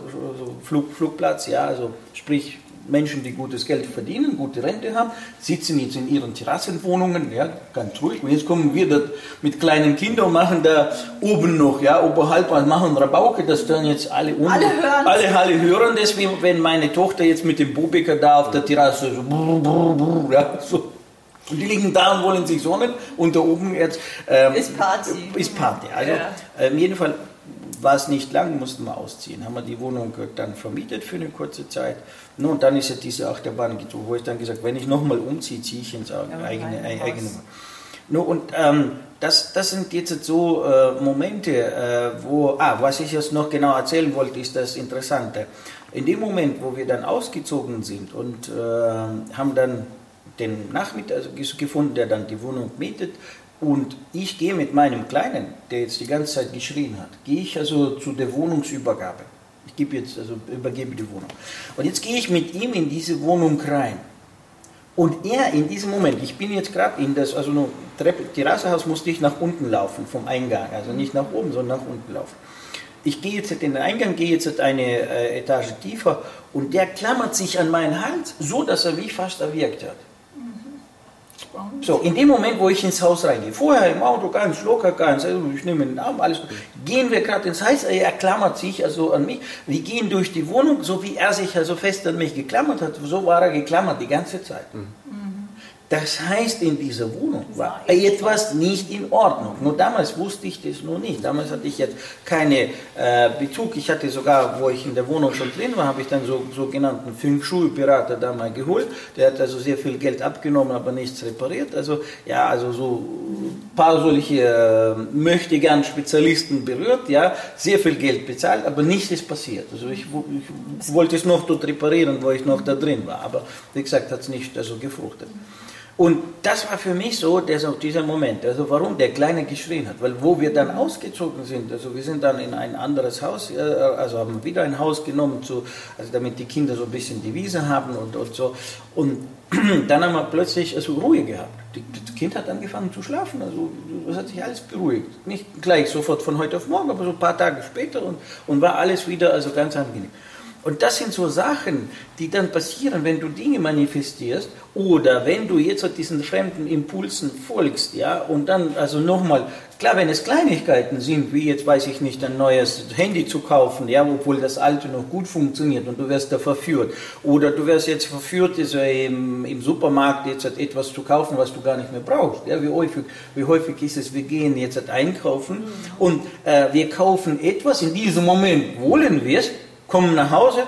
Flug, Flugplatz, ja, also sprich Menschen, die gutes Geld verdienen, gute Rente haben, sitzen jetzt in ihren Terrassenwohnungen, ja, ganz ruhig. Und jetzt kommen wir dort mit kleinen Kindern und machen da oben noch, ja, oberhalb machen Rabauke, das dann jetzt alle unten, alle hören, alle, alle hören das, wie wenn meine Tochter jetzt mit dem Bubecker da auf der Terrasse so, brr, brr, brr, ja, so. Und die liegen da und wollen sich sonnen und da oben jetzt ähm, ist Party. Ist Party. Also ja. ähm, jeden Fall war es nicht lang, mussten wir ausziehen. Haben wir die Wohnung dann vermietet für eine kurze Zeit. No, und dann ist ja diese Achterbahn gezogen, wo ich dann gesagt wenn ich nochmal umziehe, ziehe ich ins ja, eigene, eigene no, Und ähm, das, das sind jetzt so äh, Momente, äh, wo, ah, was ich jetzt noch genau erzählen wollte, ist das Interessante. In dem Moment, wo wir dann ausgezogen sind und äh, haben dann den Nachmittag also gefunden, der dann die Wohnung mietet, und ich gehe mit meinem Kleinen, der jetzt die ganze Zeit geschrien hat, gehe ich also zu der Wohnungsübergabe. Ich gebe jetzt, also übergebe die Wohnung. Und jetzt gehe ich mit ihm in diese Wohnung rein. Und er in diesem Moment, ich bin jetzt gerade in das, also nur Treppe, Terrassehaus musste ich nach unten laufen vom Eingang, also nicht nach oben, sondern nach unten laufen. Ich gehe jetzt in den Eingang, gehe jetzt eine äh, Etage tiefer und der klammert sich an meinen Hals, so dass er mich fast erwirkt hat. So, in dem Moment, wo ich ins Haus reingehe, vorher im Auto ganz locker, ganz, also ich nehme den Arm, alles gut, gehen wir gerade ins Haus, er klammert sich also an mich, wir gehen durch die Wohnung, so wie er sich also fest an mich geklammert hat, so war er geklammert die ganze Zeit. Mhm. Das heißt, in dieser Wohnung war etwas nicht in Ordnung. Nur damals wusste ich das noch nicht. Damals hatte ich jetzt keinen äh, Bezug. Ich hatte sogar, wo ich in der Wohnung schon drin war, habe ich dann so sogenannten Feng Shui-Berater da mal geholt. Der hat also sehr viel Geld abgenommen, aber nichts repariert. Also ja, also so ein paar solche äh, möchte gern Spezialisten berührt, ja, sehr viel Geld bezahlt, aber nichts ist passiert. Also ich, ich wollte es noch dort reparieren, wo ich noch da drin war. Aber wie gesagt, hat es nicht also gefruchtet. Und das war für mich so dieser Moment, also warum der Kleine geschrien hat, weil wo wir dann ausgezogen sind, also wir sind dann in ein anderes Haus, äh, also haben wieder ein Haus genommen, zu, also damit die Kinder so ein bisschen die Wiese haben und, und so. Und dann haben wir plötzlich also Ruhe gehabt. Das Kind hat angefangen zu schlafen, also es hat sich alles beruhigt. Nicht gleich sofort von heute auf morgen, aber so ein paar Tage später und, und war alles wieder also ganz angenehm. Und das sind so Sachen, die dann passieren, wenn du Dinge manifestierst oder wenn du jetzt diesen fremden Impulsen folgst, ja, und dann also nochmal, klar, wenn es Kleinigkeiten sind, wie jetzt weiß ich nicht, ein neues Handy zu kaufen, ja, obwohl das alte noch gut funktioniert und du wirst da verführt, oder du wirst jetzt verführt, also im, im Supermarkt jetzt etwas zu kaufen, was du gar nicht mehr brauchst, ja, wie häufig, wie häufig ist es, wir gehen jetzt einkaufen und äh, wir kaufen etwas, in diesem Moment wollen wir es, kommen nach Hause,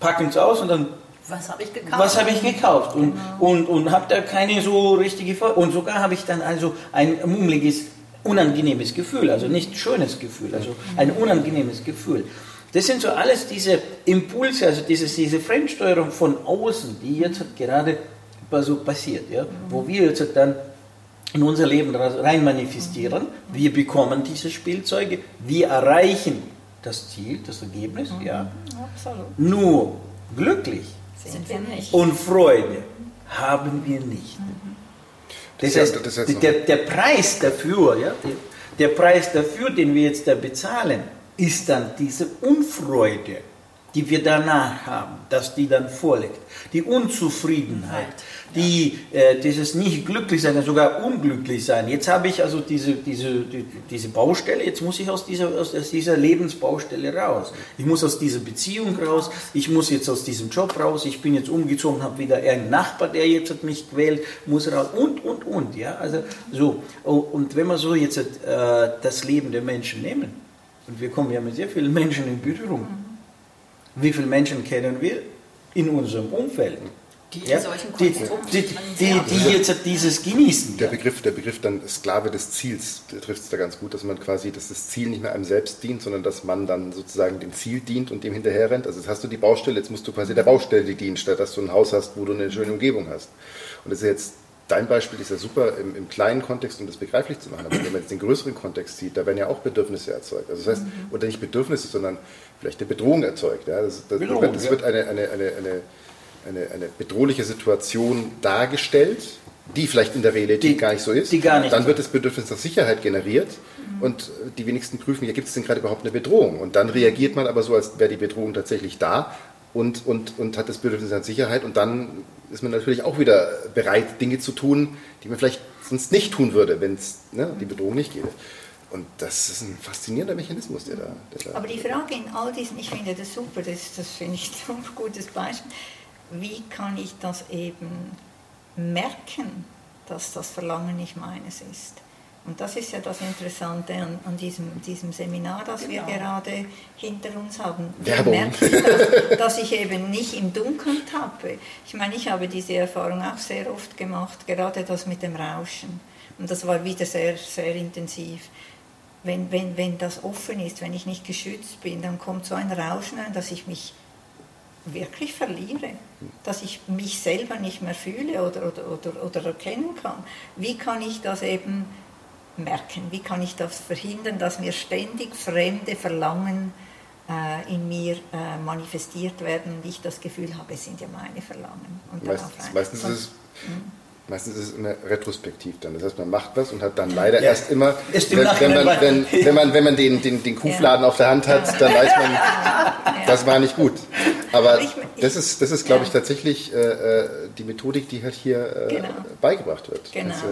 packen es aus und dann was habe ich gekauft? Was habe ich gekauft? Und, genau. und, und habe da keine so richtige Folge. Und sogar habe ich dann also ein mummeliges, unangenehmes Gefühl, also nicht schönes Gefühl, also ein unangenehmes Gefühl. Das sind so alles diese Impulse, also dieses, diese Fremdsteuerung von außen, die jetzt gerade so passiert, ja? wo wir jetzt dann in unser Leben rein manifestieren. Wir bekommen diese Spielzeuge, wir erreichen das Ziel, das Ergebnis, mhm. ja. Absolut. Nur glücklich sind wir nicht. und Freude haben wir nicht. Mhm. Das, heißt, das heißt der, der, Preis dafür, ja, der, der Preis dafür, den wir jetzt da bezahlen, ist dann diese Unfreude die wir danach haben, dass die dann vorliegt. Die Unzufriedenheit, die, äh, dieses nicht glücklich sein, sogar unglücklich sein. Jetzt habe ich also diese, diese, die, diese Baustelle, jetzt muss ich aus dieser, aus dieser Lebensbaustelle raus. Ich muss aus dieser Beziehung raus, ich muss jetzt aus diesem Job raus, ich bin jetzt umgezogen, habe wieder einen Nachbar, der jetzt hat mich quält, muss raus und, und, und. Ja? Also, so. Oh, und wenn wir so jetzt äh, das Leben der Menschen nehmen, und wir kommen ja mit sehr vielen Menschen in Berührung, mhm wie viele Menschen kennen wir in unserem Umfeld? Die ja? in solchen die, die, die, die, jetzt dieses genießen. Der Begriff, der Begriff dann Sklave des Ziels trifft es da ganz gut, dass man quasi, dass das Ziel nicht mehr einem selbst dient, sondern dass man dann sozusagen dem Ziel dient und dem hinterher rennt. Also jetzt hast du die Baustelle, jetzt musst du quasi der Baustelle dienen, statt dass du ein Haus hast, wo du eine schöne Umgebung hast. Und das ist jetzt dein Beispiel ist ja super im, im, kleinen Kontext, um das begreiflich zu machen. Aber wenn man jetzt den größeren Kontext sieht, da werden ja auch Bedürfnisse erzeugt. Also das heißt, mhm. oder nicht Bedürfnisse, sondern vielleicht eine Bedrohung erzeugt. Ja? Das, das, Bedrohung, das wird eine, eine, eine, eine, eine bedrohliche Situation dargestellt, die vielleicht in der Realität die, gar nicht so ist. Die gar nicht dann wird das Bedürfnis nach Sicherheit generiert mhm. und die wenigsten prüfen, ja, gibt es denn gerade überhaupt eine Bedrohung? Und dann reagiert man aber so, als wäre die Bedrohung tatsächlich da, und, und, und hat das Bedürfnis an Sicherheit und dann ist man natürlich auch wieder bereit, Dinge zu tun, die man vielleicht sonst nicht tun würde, wenn es ne, die Bedrohung nicht gäbe. Und das ist ein faszinierender Mechanismus, der da. Der da Aber die Frage in all diesen, ich finde das super, das, das finde ich so ein gutes Beispiel. Wie kann ich das eben merken, dass das Verlangen nicht meines ist? Und das ist ja das Interessante an, an diesem, diesem Seminar, das genau. wir gerade hinter uns haben. Werbung. Merke ich, dass, dass, ich eben nicht im Dunkeln tappe. Ich meine, ich habe diese Erfahrung auch sehr oft gemacht, gerade das mit dem Rauschen. Und das war wieder sehr, sehr intensiv. Wenn, wenn, wenn das offen ist, wenn ich nicht geschützt bin, dann kommt so ein Rauschen ein, dass ich mich wirklich verliere, dass ich mich selber nicht mehr fühle oder, oder, oder, oder erkennen kann. Wie kann ich das eben merken? Wie kann ich das verhindern, dass mir ständig fremde Verlangen äh, in mir äh, manifestiert werden und ich das Gefühl habe, es sind ja meine Verlangen. Und meistens, meistens ist es hm. Meistens ist es immer retrospektiv dann. Das heißt, man macht was und hat dann leider ja. erst immer, wenn, wenn, man, wenn, wenn, man, wenn man den, den, den Kuhfladen ja. auf der Hand hat, dann weiß man, das war nicht gut. Aber das ist, das ist glaube ich, tatsächlich äh, äh, die Methodik, die halt hier äh, genau. beigebracht wird. Genau. Also,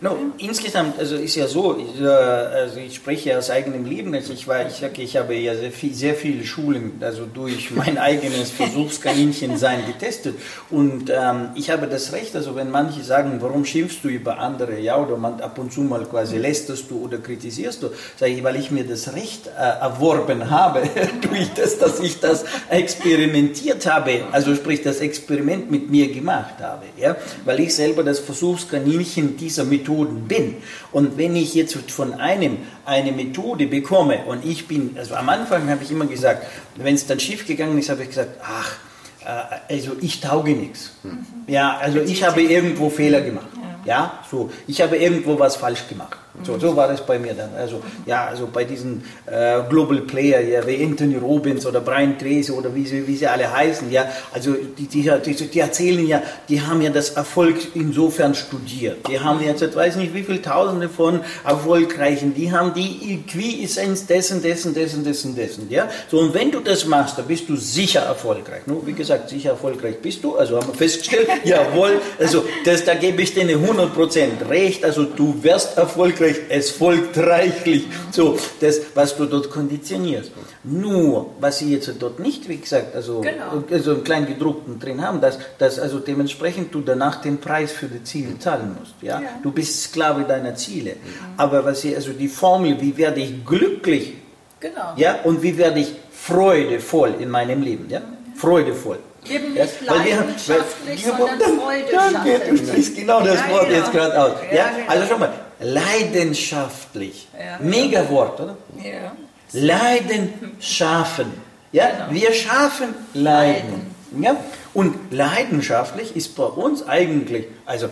no, insgesamt, also ist ja so, ich, äh, also ich spreche aus eigenem Leben. Also ich war, ich ich habe ja sehr, viel, sehr viele Schulen, also durch mein eigenes Versuchskaninchen sein getestet. Und ähm, ich habe das Recht, also wenn manche sagen, warum schimpfst du über andere, ja, oder man ab und zu mal quasi lästerst du oder kritisierst du, sage ich, weil ich mir das Recht äh, erworben habe, durch das, dass ich das experimentiere experimentiert habe, also sprich das Experiment mit mir gemacht habe, ja, weil ich selber das Versuchskaninchen dieser Methoden bin. Und wenn ich jetzt von einem eine Methode bekomme und ich bin, also am Anfang habe ich immer gesagt, wenn es dann schief gegangen ist, habe ich gesagt, ach, äh, also ich tauge nichts. Mhm. Ja, also ich habe irgendwo Fehler gemacht. Ja, so, ich habe irgendwo was falsch gemacht. So, so war das bei mir dann. Also, ja, also bei diesen äh, Global Player, ja, wie Anthony Robbins oder Brian Tracy oder wie sie, wie sie alle heißen, ja, also die, die, die, die erzählen ja, die haben ja das Erfolg insofern studiert. Die haben jetzt, ich weiß nicht wie viele Tausende von Erfolgreichen, die haben die Quintessenz dessen, dessen, dessen, dessen, dessen, ja. So, und wenn du das machst, dann bist du sicher erfolgreich. Nur, wie gesagt, sicher erfolgreich bist du, also haben wir festgestellt, jawohl, also das, da gebe ich dir eine 100% recht, also du wirst erfolgreich Gespräch, es folgt reichlich. So, das, was du dort konditionierst. Nur, was sie jetzt dort nicht, wie gesagt, also, genau. also im Kleingedruckten drin haben, dass, dass also dementsprechend du danach den Preis für die Ziele zahlen musst. Ja? ja. Du bist Sklave deiner Ziele. Mhm. Aber was sie, also die Formel, wie werde ich glücklich genau. ja? und wie werde ich freudevoll in meinem Leben. Ja? Freudevoll. Eben nicht ja, leidenschaftlich, wir, sondern Freude Danke, du sprichst genau das ja, Wort genau. jetzt gerade aus. Ja, ja, genau. Also schau mal, leidenschaftlich. Ja. Mega Wort, oder? Ja. Leiden schaffen. Ja? Genau. Wir schaffen Leiden. Leiden. Ja? Und leidenschaftlich ist bei uns eigentlich, also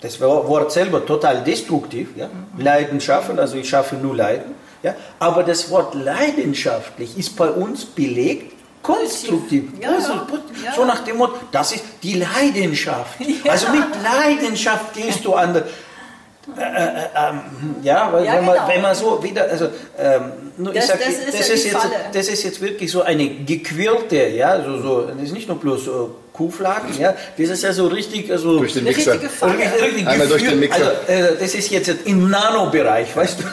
das Wort selber total destruktiv, ja? Mhm. Leiden schaffen, also ich schaffe nur Leiden. Ja? Aber das Wort leidenschaftlich ist bei uns belegt konstruktiv. Ja, ja. So nach dem Motto, das ist die Leidenschaft. Ja. Also mit Leidenschaft gehst du an äh, äh, äh, ja, weil ja, wenn, man, genau. wenn man so wieder, also ähm, nur das, ich sag, das, ist, das, ist jetzt, das ist jetzt wirklich so eine gequirlte, ja, so, so, das ist nicht nur bloß äh, Kuhfladen, ja, das ist ja so richtig, also durch den Mixer. Richtig, richtig Einmal durch den Mixer. Also, äh, das ist jetzt im Nanobereich, weißt du?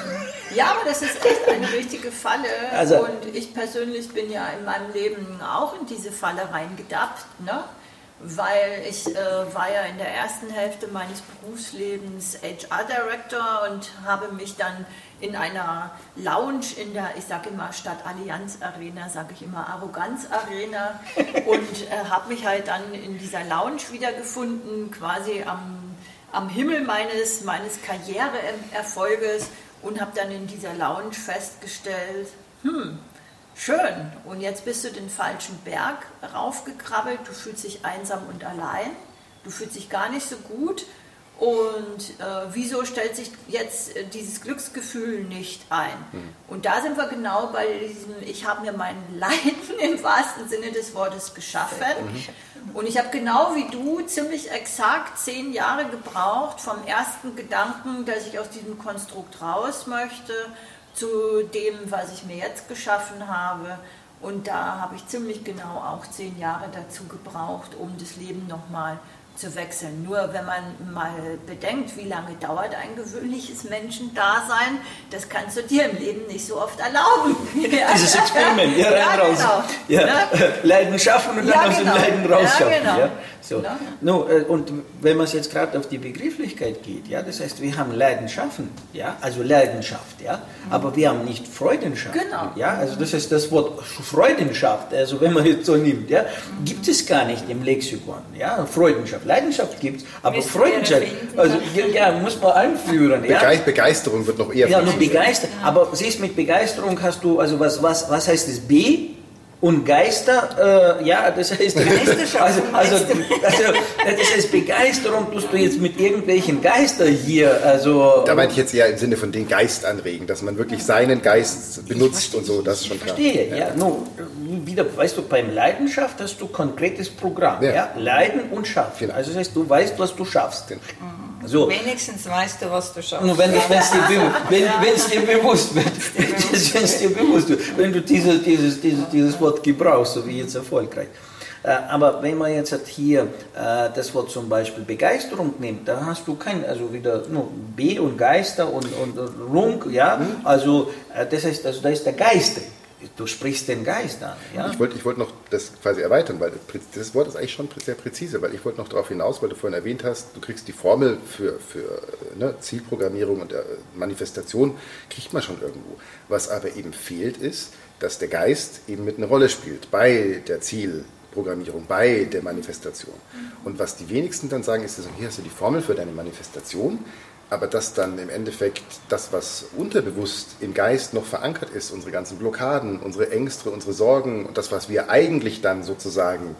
Ja, aber das ist echt eine richtige Falle. Also, und ich persönlich bin ja in meinem Leben auch in diese Falle reingedappt. Ne? Weil ich äh, war ja in der ersten Hälfte meines Berufslebens HR Director und habe mich dann in einer Lounge in der, ich sage immer statt Allianz Arena, sage ich immer Arroganz Arena und äh, habe mich halt dann in dieser Lounge wiedergefunden, quasi am, am Himmel meines, meines Karriereerfolges und habe dann in dieser Lounge festgestellt, hm, schön, und jetzt bist du den falschen Berg raufgekrabbelt, du fühlst dich einsam und allein, du fühlst dich gar nicht so gut und äh, wieso stellt sich jetzt äh, dieses Glücksgefühl nicht ein? Mhm. Und da sind wir genau bei diesem, ich habe mir mein Leiden im wahrsten Sinne des Wortes geschaffen. Mhm. Und ich habe genau wie du ziemlich exakt zehn Jahre gebraucht vom ersten Gedanken, dass ich aus diesem Konstrukt raus möchte, zu dem, was ich mir jetzt geschaffen habe. Und da habe ich ziemlich genau auch zehn Jahre dazu gebraucht, um das Leben nochmal zu wechseln. Nur wenn man mal bedenkt, wie lange dauert ein gewöhnliches Menschendasein, das kannst du dir im Leben nicht so oft erlauben. Dieses Experiment, ja, rein, ja, raus. Genau. Ja, Ne? Leiden schaffen und dann Ja, aus dem genau. Leiden rausschaffen. Ja, genau. Ja, so. Genau. No, äh, und wenn man es jetzt gerade auf die Begrifflichkeit geht, ja, das heißt, wir haben Leidenschaften, ja, also Leidenschaft, ja, aber wir haben nicht Freudenschaft. Genau. Ja, also das heißt, das Wort Freudenschaft, also wenn man jetzt so nimmt, ja, gibt es gar nicht im Lexikon, ja, Freudenschaft. Leidenschaft gibt es, aber Müssen erfinden. also ja, muss man einführen. Ja. Begei- Begeisterung wird noch eher Ja, nur begeistert. Aber siehst mit Begeisterung hast du, also was, was, was heißt das B? Und Geister, äh, ja, das heißt, also, also, also, das heißt Begeisterung tust du jetzt mit irgendwelchen Geister hier, also. Da meinte ich jetzt eher im Sinne von den Geist anregen, dass man wirklich seinen Geist benutzt und so, das ist schon klar. Verstehe, ja. No, wieder, weißt du, beim Leidenschaft hast du konkretes Programm, ja. Ja. Leiden und Schaffen. Genau. Also das heißt, du weißt, was du schaffst. Genau. So. Wenigstens weißt du, was du schaffst. Nur wenn es dir, wenn, dir bewusst wird, wenn es dir bewusst wird, wenn du diese, dieses, dieses, dieses Wort gebrauchst, so wie jetzt erfolgreich. Äh, Aber wenn man jetzt hier äh, das Wort zum Beispiel Begeisterung nimmt, da hast du kein, also wieder nur B und Geister und, und, Rung, ja, also äh, das heißt, also da ist der Geist drin. Du sprichst den Geist an, ja. Ich wollte ich wollte noch das quasi erweitern, weil das Wort ist eigentlich schon sehr präzise, weil ich wollte noch darauf hinaus, weil du vorhin erwähnt hast, du kriegst die Formel für, für ne, Zielprogrammierung und äh, Manifestation, kriegt man schon irgendwo. Was aber eben fehlt, ist, dass der Geist eben mit eine Rolle spielt bei der Zielprogrammierung, bei der Manifestation. Und was die wenigsten dann sagen, ist, also, hier hast du die Formel für deine Manifestation, aber dass dann im Endeffekt das, was unterbewusst im Geist noch verankert ist, unsere ganzen Blockaden, unsere Ängste, unsere Sorgen und das, was wir eigentlich dann sozusagen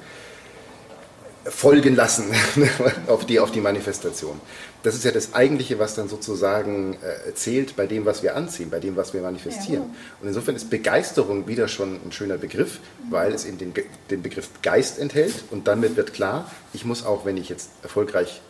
folgen lassen auf die, auf die Manifestation. Das ist ja das Eigentliche, was dann sozusagen äh, zählt bei dem, was wir anziehen, bei dem, was wir manifestieren. Und insofern ist Begeisterung wieder schon ein schöner Begriff, weil es eben den, den Begriff Geist enthält und damit wird klar, ich muss auch, wenn ich jetzt erfolgreich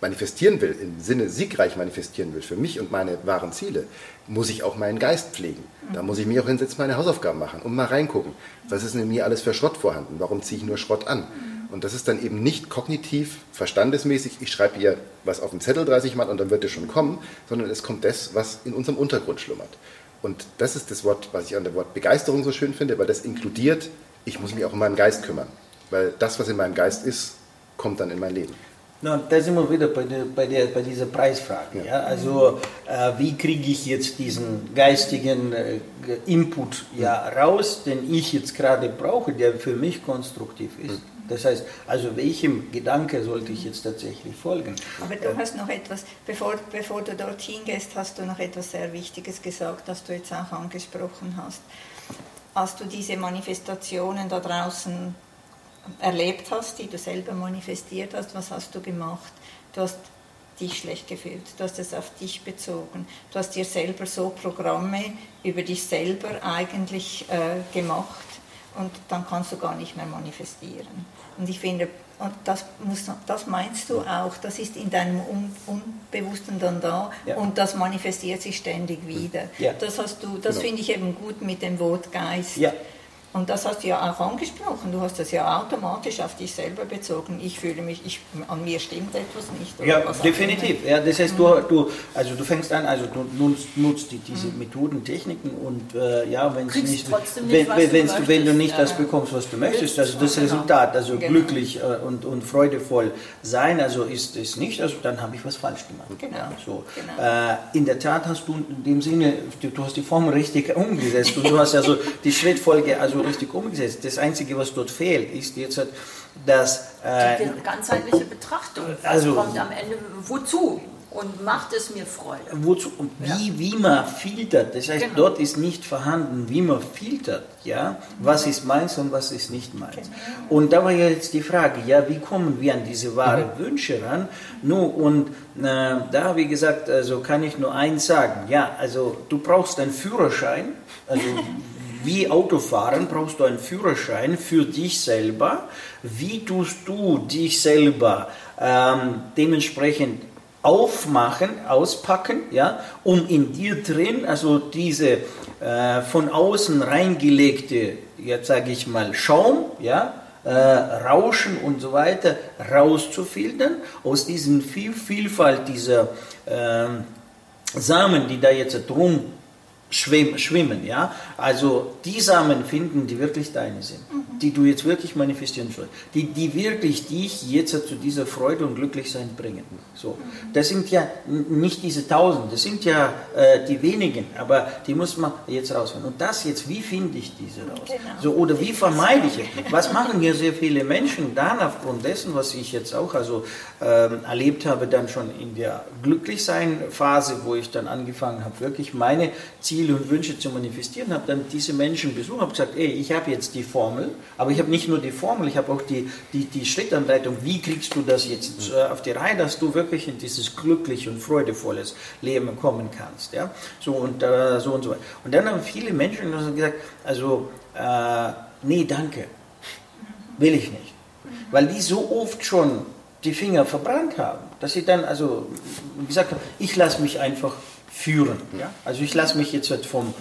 manifestieren will, im Sinne siegreich manifestieren will, für mich und meine wahren Ziele, muss ich auch meinen Geist pflegen. Da muss ich mir auch hinsetzen, meine Hausaufgaben machen und mal reingucken. Was ist in mir alles für Schrott vorhanden? Warum ziehe ich nur Schrott an? Und das ist dann eben nicht kognitiv, verstandesmäßig, ich schreibe ihr was auf den Zettel 30 Mal und dann wird es schon kommen, sondern es kommt das, was in unserem Untergrund schlummert. Und das ist das Wort, was ich an dem Wort Begeisterung so schön finde, weil das inkludiert, ich muss mich auch um meinen Geist kümmern. Weil das, was in meinem Geist ist, kommt dann in mein Leben. Na, da sind wir wieder bei, der, bei, der, bei dieser Preisfrage. Ja. Also, äh, wie kriege ich jetzt diesen geistigen äh, Input ja, raus, den ich jetzt gerade brauche, der für mich konstruktiv ist? Das heißt, also welchem Gedanke sollte ich jetzt tatsächlich folgen? Aber du hast noch etwas, bevor, bevor du dorthin gehst, hast du noch etwas sehr Wichtiges gesagt, das du jetzt auch angesprochen hast. Als du diese Manifestationen da draußen erlebt hast, die du selber manifestiert hast, was hast du gemacht? Du hast dich schlecht gefühlt, du hast es auf dich bezogen, du hast dir selber so Programme über dich selber eigentlich äh, gemacht und dann kannst du gar nicht mehr manifestieren. Und ich finde, und das, muss, das meinst du auch, das ist in deinem Un Unbewussten dann da Ja. und das manifestiert sich ständig wieder. Ja. Das hast du, das Genau. finde ich eben gut mit dem Wort Geist. Ja. Und das hast du ja auch angesprochen. Du hast das ja automatisch auf dich selber bezogen. Ich fühle mich, ich, an mir stimmt etwas nicht. oder Ja, definitiv. Ja, das heißt, du, du, also du fängst an, also du nutzt, nutzt die, diese Methoden, Techniken und äh, ja, wenn es nicht, wenn, nicht, was wenn, du wenn du nicht Ja, das bekommst, was du möchtest, also das Genau. Resultat, also Genau. glücklich äh, und, und freudevoll sein, also ist es nicht, also dann habe ich was falsch gemacht. Genau. Ja, so. Genau. Äh, in der Tat hast du in dem Sinne, du, du hast die Formel richtig umgesetzt und du hast also die Schrittfolge also richtig umgesetzt. Das Einzige, was dort fehlt, ist jetzt, halt, dass äh, Die ganzheitliche Betrachtung. Was Also- kommt am Ende wozu? Und macht es mir Freude? Wozu, und wie, wie man filtert, das heißt, Genau. dort ist nicht vorhanden, wie man filtert, ja, was ist meins und was ist nicht meins. Genau. Und da war ja jetzt die Frage, ja, wie kommen wir an diese wahren Wünsche ran? Nun, und äh, da, wie gesagt, also kann ich nur eins sagen, ja, also du brauchst einen Führerschein, also wie Autofahren brauchst du einen Führerschein für dich selber. Wie tust du dich selber ähm, dementsprechend aufmachen, auspacken, ja, um in dir drin, also diese äh, von außen reingelegte, jetzt sage ich mal, Schaum, ja, äh, Rauschen und so weiter rauszufiltern, aus diesen Viel Vielfalt dieser äh, Samen, die da jetzt drum schwimmen, ja. Also die Samen finden, die wirklich deine sind, mhm. die du jetzt wirklich manifestieren sollst, die, die wirklich dich jetzt zu dieser Freude und Glücklichsein bringen. So, mhm. das sind ja nicht diese Tausend, das sind ja äh, die wenigen, aber die muss man jetzt rausfinden. Und das jetzt, wie finde ich diese raus? Genau. So oder wie vermeide ich es? Was machen hier sehr viele Menschen dann aufgrund dessen, was ich jetzt auch also ähm, erlebt habe, dann schon in der Glücklichsein-Phase, wo ich dann angefangen habe, wirklich meine Ziele Ziele und Wünsche zu manifestieren, habe dann diese Menschen besucht, habe gesagt, ey, ich habe jetzt die Formel, aber ich habe nicht nur die Formel, ich habe auch die, die, die Schrittanleitung, wie kriegst du das jetzt äh, auf die Reihe, dass du wirklich in dieses glücklich und freudevolles Leben kommen kannst. Ja? So und äh, so und so weiter. Und dann haben viele Menschen gesagt, also, äh, nee, danke, will ich nicht. Weil die so oft schon die Finger verbrannt haben, dass sie dann also gesagt haben, ich lasse mich einfach führen. Ja? Also ich lasse mich jetzt vom,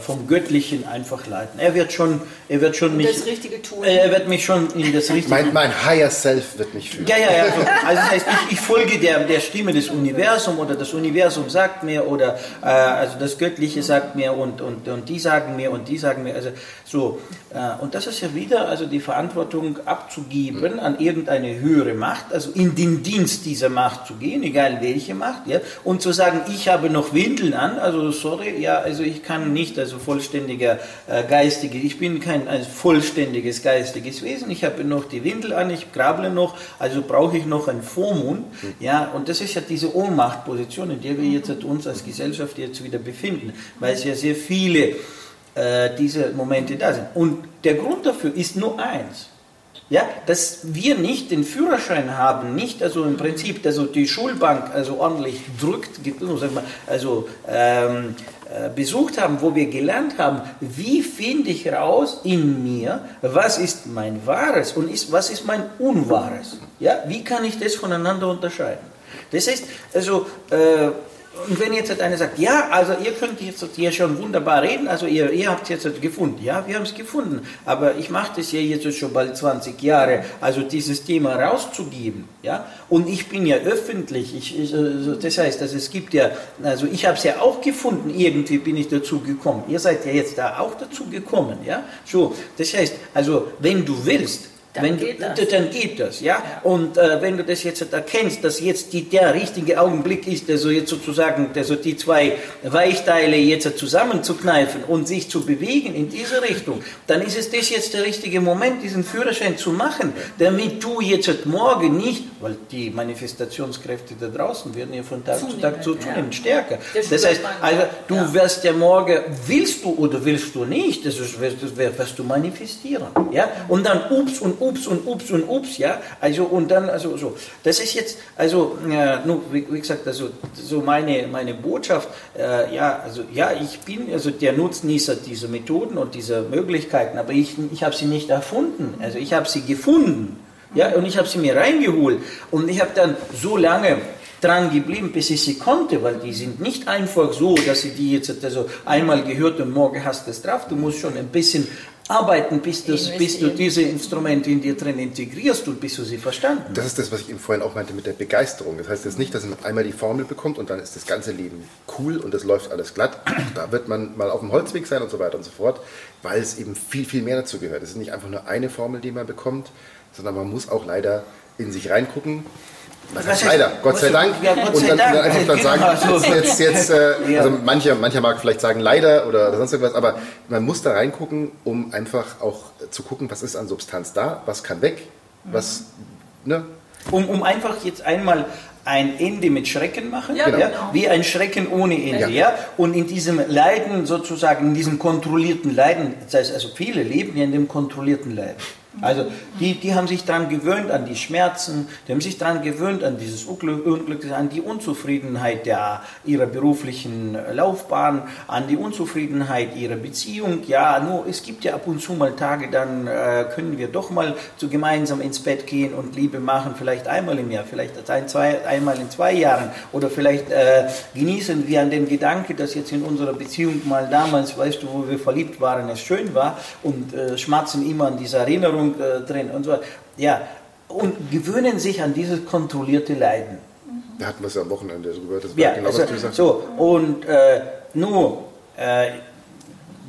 vom Göttlichen einfach leiten. Er wird schon, er wird schon mich, das Richtige tun. Er wird mich schon in das Richtige. Mein, mein Higher Self wird mich führen. Ja, ja, ja. Also, also das heißt, ich, ich, folge der, der Stimme des Universums oder das Universum sagt mir oder äh, also das Göttliche sagt mir und, und, und die sagen mir und die sagen mir. Also so äh, und das ist ja wieder also die Verantwortung abzugeben an irgendeine höhere Macht, also in den Dienst dieser Macht zu gehen, egal welche Macht, ja, und zu sagen, ich habe noch Windeln an, also sorry, ja, also ich kann nicht, also vollständiger äh, geistige, ich bin kein ein vollständiges geistiges Wesen, ich habe noch die Windel an, ich grable noch, also brauche ich noch einen Vormund, ja, und das ist ja diese Ohnmachtposition, in der wir jetzt uns als Gesellschaft jetzt wieder befinden, weil es ja sehr viele äh, diese Momente da sind. Und der Grund dafür ist nur eins. Ja, dass wir nicht den Führerschein haben, nicht also im Prinzip also die Schulbank also ordentlich drückt, also ähm, äh, besucht haben, wo wir gelernt haben, wie finde ich raus in mir, was ist mein Wahres und ist, was ist mein Unwahres. Ja, wie kann ich das voneinander unterscheiden? Das heißt, also äh, und wenn jetzt einer sagt, ja, also ihr könnt jetzt hier schon wunderbar reden, also ihr, ihr habt es jetzt gefunden. Ja, wir haben es gefunden. Aber ich mache das ja jetzt schon bald 20 Jahre, also dieses Thema rauszugeben. Ja, und ich bin ja öffentlich. Ich, ich, also das heißt, also es gibt ja, also ich habe es ja auch gefunden, irgendwie bin ich dazu gekommen. Ihr seid ja jetzt da auch dazu gekommen. Ja, so, das heißt, also wenn du willst, dann, wenn geht, du, das. dann geht das. Ja? ja. Und äh, wenn du das jetzt erkennst, dass jetzt die, der richtige Augenblick ist, also jetzt sozusagen also die zwei Weichteile jetzt zusammenzukneifen und sich zu bewegen in diese Richtung, dann ist es das jetzt der richtige Moment, diesen Führerschein zu machen, damit du jetzt morgen nicht, weil die Manifestationskräfte da draußen werden ja von Tag zu Tag zu zunehmend ja. stärker. Das, das heißt, also, du ja. wirst ja morgen, willst du oder willst du nicht, das wirst, wirst du manifestieren. Ja? Und dann ups und ups und ups und ups, ja, also und dann, also so, das ist jetzt, also, äh, nur, wie, wie, gesagt, also so meine, meine Botschaft, äh, ja, also ja, ich bin also der Nutznießer dieser Methoden und dieser Möglichkeiten, aber ich, ich habe sie nicht erfunden, also ich habe sie gefunden, ja, und ich habe sie mir reingeholt. Und ich habe dann so lange dran geblieben, bis ich sie konnte, weil die sind nicht einfach so, dass sie die jetzt also einmal gehört und morgen hast du es drauf. Du musst schon ein bisschen arbeiten, bis, das, bis du diese Instrumente in dir drin integrierst und bis du sie verstanden hast. Das ist das, was ich eben vorhin auch meinte mit der Begeisterung. Das heißt jetzt nicht, dass man einmal die Formel bekommt und dann ist das ganze Leben cool und es läuft alles glatt. Da wird man mal auf dem Holzweg sein und so weiter und so fort, weil es eben viel, viel mehr dazu gehört. Es ist nicht einfach nur eine Formel, die man bekommt, sondern man muss auch leider in sich reingucken was heißt leider, Gott sei Dank. Ja, Gott und dann, dann einfach dann sagen, also, jetzt, jetzt, äh, ja. also mancher, mancher mag vielleicht sagen leider oder sonst irgendwas, aber man muss da reingucken, um einfach auch zu gucken, was ist an Substanz da, was kann weg, was, ne? Um, um einfach jetzt einmal ein Ende mit Schrecken machen, ja, genau. wie ein Schrecken ohne Ende. Ja. ja. Und in diesem Leiden sozusagen, in diesem kontrollierten Leiden, das heißt also viele leben ja in dem kontrollierten Leiden. Also die, die haben sich daran gewöhnt, an die Schmerzen, die haben sich daran gewöhnt, an dieses Unglück, an die Unzufriedenheit der, ihrer beruflichen Laufbahn, an die Unzufriedenheit ihrer Beziehung. Ja, nur es gibt ja ab und zu mal Tage, dann äh, können wir doch mal so gemeinsam ins Bett gehen und Liebe machen, vielleicht einmal im Jahr, vielleicht ein, zwei, einmal in zwei Jahren oder vielleicht äh, genießen wir an dem Gedanke, dass jetzt in unserer Beziehung mal damals, weißt du, wo wir verliebt waren, es schön war und äh, schmatzen immer an dieser Erinnerung äh, drin und so. Ja, und gewöhnen sich an dieses kontrollierte Leiden. Da hatten wir es ja am Wochenende drüber. Das ja, genau, also, was du gesagt So, und äh, nur äh,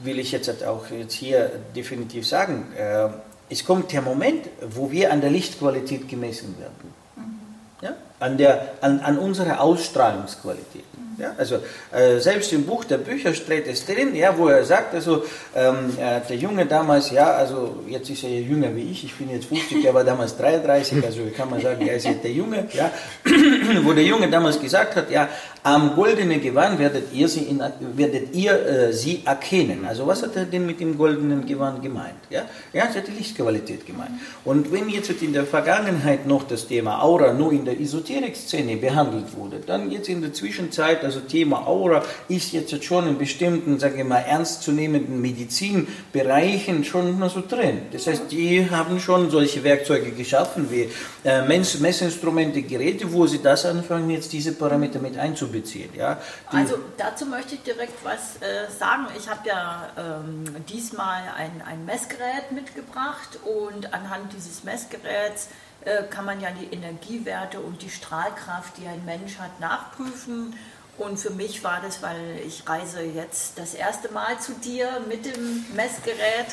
will ich jetzt auch jetzt hier definitiv sagen, äh, es kommt der Moment, wo wir an der Lichtqualität gemessen werden. Mhm. Ja? An, der, an, an unserer Ausstrahlungsqualität. Ja, also äh, selbst im Buch der Bücher steht es drin, ja, wo er sagt, also ähm, äh, der Junge damals, ja, also jetzt ist er ja jünger wie ich, ich bin jetzt 50, er war damals 33, also kann man sagen, er ist jetzt der Junge, ja, wo der Junge damals gesagt hat, ja, am goldenen Gewand werdet ihr sie, in, werdet ihr, äh, sie erkennen. Also was hat er denn mit dem goldenen Gewand gemeint? Ja, er hat die Lichtqualität gemeint. Und wenn jetzt in der Vergangenheit noch das Thema Aura nur in der Esoterik-Szene behandelt wurde, dann jetzt in der Zwischenzeit, also Thema Aura ist jetzt schon in bestimmten, sage ich mal, ernstzunehmenden Medizinbereichen schon so drin. Das heißt, die haben schon solche Werkzeuge geschaffen wie äh, Messinstrumente, Geräte, wo sie das anfangen, jetzt diese Parameter mit einzubauen beziehen. Ja? also dazu möchte ich direkt was äh, sagen. Ich habe ja ähm, diesmal ein, ein Messgerät mitgebracht und anhand dieses Messgeräts äh, kann man ja die Energiewerte und die Strahlkraft, die ein Mensch hat, nachprüfen. Und für mich war das, weil ich reise jetzt das erste Mal zu dir mit dem Messgerät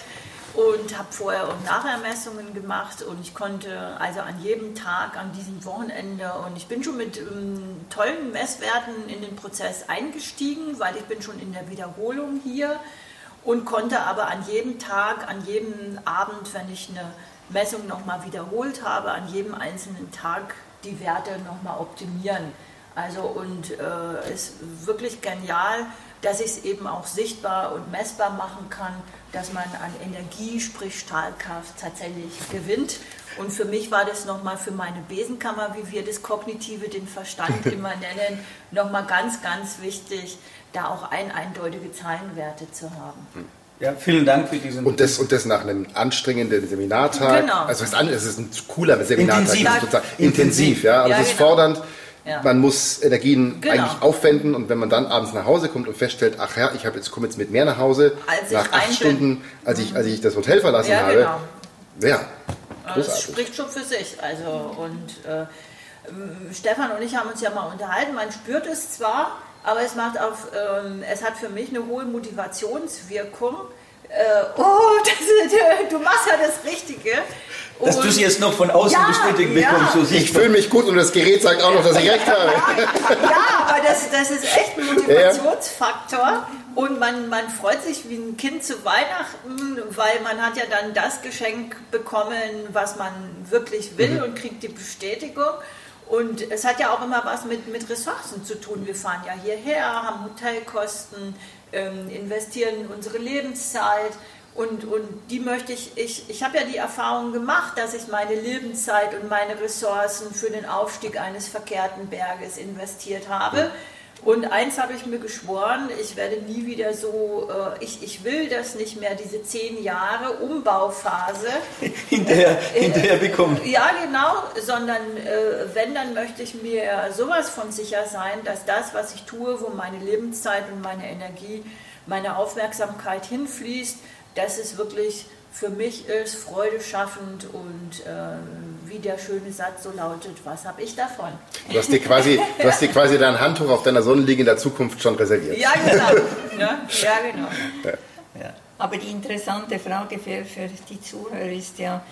und habe vorher und nachher Messungen gemacht und ich konnte also an jedem Tag, an diesem Wochenende und ich bin schon mit ähm, tollen Messwerten in den Prozess eingestiegen, weil ich bin schon in der Wiederholung hier und konnte aber an jedem Tag, an jedem Abend, wenn ich eine Messung nochmal wiederholt habe, an jedem einzelnen Tag die Werte nochmal optimieren. Also und äh, ist wirklich genial, dass ich es eben auch sichtbar und messbar machen kann dass man an Energie, sprich Stahlkraft, tatsächlich gewinnt. Und für mich war das nochmal für meine Besenkammer, wie wir das Kognitive, den Verstand immer nennen, nochmal ganz, ganz wichtig, da auch ein eindeutige Zahlenwerte zu haben. Ja, vielen Dank für diesen. Und das, und das nach einem anstrengenden Seminartag. Genau. Also es ist ein cooler Seminartag. Intensiv, intensiv ja. Aber ja, es ist genau. fordernd. Ja. Man muss Energien genau. eigentlich aufwenden und wenn man dann abends nach Hause kommt und feststellt, ach ja, ich habe jetzt komme jetzt mit mehr nach Hause als nach acht Stunden, als ich, als ich das Hotel verlassen ja, habe. Genau. Ja, großartig. Das spricht schon für sich. Also und äh, Stefan und ich haben uns ja mal unterhalten. Man spürt es zwar, aber es macht auf, ähm, es hat für mich eine hohe Motivationswirkung. Äh, oh, das, du machst ja das Richtige. Dass du sie jetzt noch von außen ja, bestätigt bekommst. Ja. So ich fühle mich gut und das Gerät sagt auch noch, dass ich recht habe. Ja, aber das, das ist echt ein Motivationsfaktor. Und man, man freut sich wie ein Kind zu Weihnachten, weil man hat ja dann das Geschenk bekommen, was man wirklich will mhm. und kriegt die Bestätigung. Und es hat ja auch immer was mit, mit Ressourcen zu tun. Wir fahren ja hierher, haben Hotelkosten, investieren in unsere Lebenszeit. Und, und die möchte ich, ich, ich habe ja die Erfahrung gemacht, dass ich meine Lebenszeit und meine Ressourcen für den Aufstieg eines verkehrten Berges investiert habe. Und eins habe ich mir geschworen, ich werde nie wieder so, äh, ich, ich will das nicht mehr, diese zehn Jahre Umbauphase. hinterher, äh, hinterher bekommen. Ja, genau, sondern äh, wenn, dann möchte ich mir sowas von sicher sein, dass das, was ich tue, wo meine Lebenszeit und meine Energie, meine Aufmerksamkeit hinfließt, dass es wirklich für mich ist, Freude schaffend und äh, wie der schöne Satz so lautet, was habe ich davon? Du hast dir quasi, du hast dir quasi dein Handtuch auf deiner Sonnenliege in der Zukunft schon reserviert. Ja, genau. ja, ja, genau. Ja. Aber die interessante Frage für, für die Zuhörer ist ja,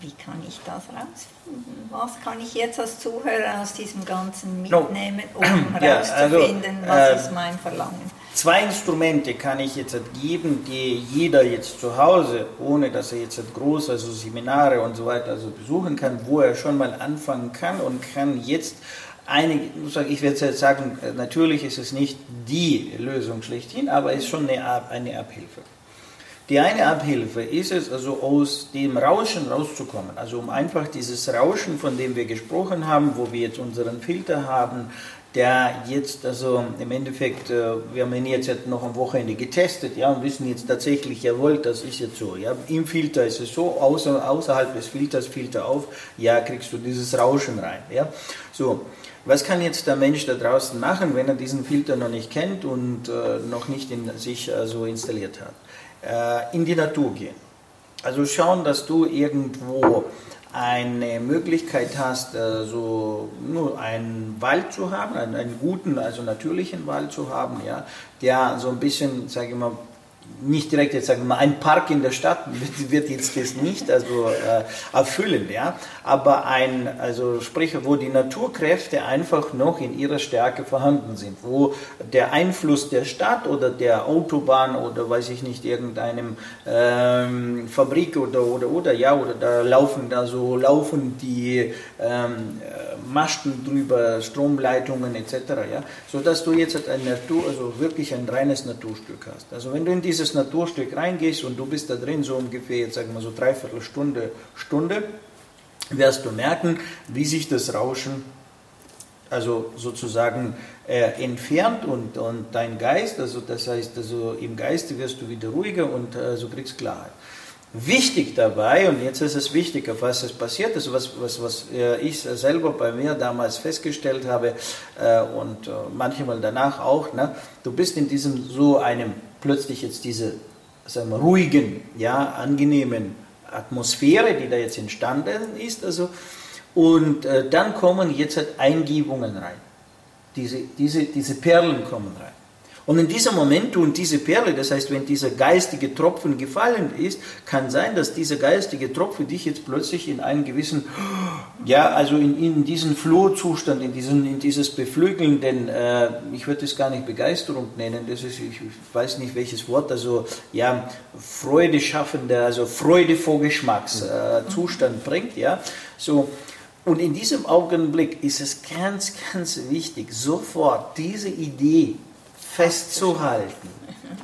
wie kann ich das rausfinden? Was kann ich jetzt als Zuhörer aus diesem Ganzen mitnehmen, um herauszufinden, also, was äh, ist mein Verlangen? Zwei Instrumente kann ich jetzt geben, die jeder jetzt zu Hause, ohne dass er jetzt groß, also Seminare und so weiter also besuchen kann, wo er schon mal anfangen kann und kann jetzt einige, ich werde jetzt sagen, natürlich ist es nicht die Lösung schlechthin, aber es ist schon eine, eine Abhilfe. Die eine Abhilfe ist es, also aus dem Rauschen rauszukommen. Also um einfach dieses Rauschen, von dem wir gesprochen haben, wo wir jetzt unseren Filter haben, der jetzt, also im Endeffekt, äh, wir haben ihn jetzt noch am Wochenende getestet, ja, und wissen jetzt tatsächlich, jawohl, das ist jetzt so, ja, im Filter ist es so, außer, außerhalb des Filters, Filter auf, ja, kriegst du dieses Rauschen rein, ja, so. Was kann jetzt der Mensch da draußen machen, wenn er diesen Filter noch nicht kennt und äh, noch nicht in sich äh, so installiert hat? Äh, in die Natur gehen. Also schauen, dass du irgendwo eine Möglichkeit hast, äh, so nur einen Wald zu haben, einen, einen, guten, also natürlichen Wald zu haben, ja, der so ein bisschen, sage ich mal, nicht direkt jetzt sagen wir mal ein Park in der Stadt wird, wird jetzt das nicht also äh, erfüllen ja aber ein also sprich wo die Naturkräfte einfach noch in ihrer Stärke vorhanden sind wo der Einfluss der Stadt oder der Autobahn oder weiß ich nicht irgendeinem ähm, Fabrik oder oder oder ja oder da laufen da so laufen die ähm, Masten drüber Stromleitungen etc ja. So dass du jetzt ein Natur also wirklich ein reines Naturstück hast. Also wenn du in dieses Naturstück reingehst und du bist da drin so ungefähr, jetzt sagen wir so dreiviertel Stunde, Stunde, wirst du merken, wie sich das Rauschen also sozusagen äh, entfernt und, und dein Geist, also das heißt, also im Geiste wirst du wieder ruhiger und äh, so kriegst Klarheit. Wichtig dabei, und jetzt ist es wichtig, auf was es passiert ist, was, was, was äh, ich selber bei mir damals festgestellt habe äh, und äh, manchmal danach auch, ne, du bist in diesem so einem plötzlich jetzt diese sagen wir, ruhigen, ja, angenehmen Atmosphäre, die da jetzt entstanden ist. Also, und äh, dann kommen jetzt halt Eingebungen rein. Diese, diese, diese Perlen kommen rein. Und in diesem Moment und diese Perle, das heißt, wenn dieser geistige Tropfen gefallen ist, kann sein, dass dieser geistige Tropfen dich jetzt plötzlich in einen gewissen, ja, also in, in diesen Flohzustand, in, diesen, in dieses Beflügelnden, äh, ich würde es gar nicht Begeisterung nennen, das ist, ich weiß nicht welches Wort, also ja, Freude schaffender, also Freude vor Geschmackszustand äh, bringt, ja, so. Und in diesem Augenblick ist es ganz, ganz wichtig, sofort diese Idee festzuhalten.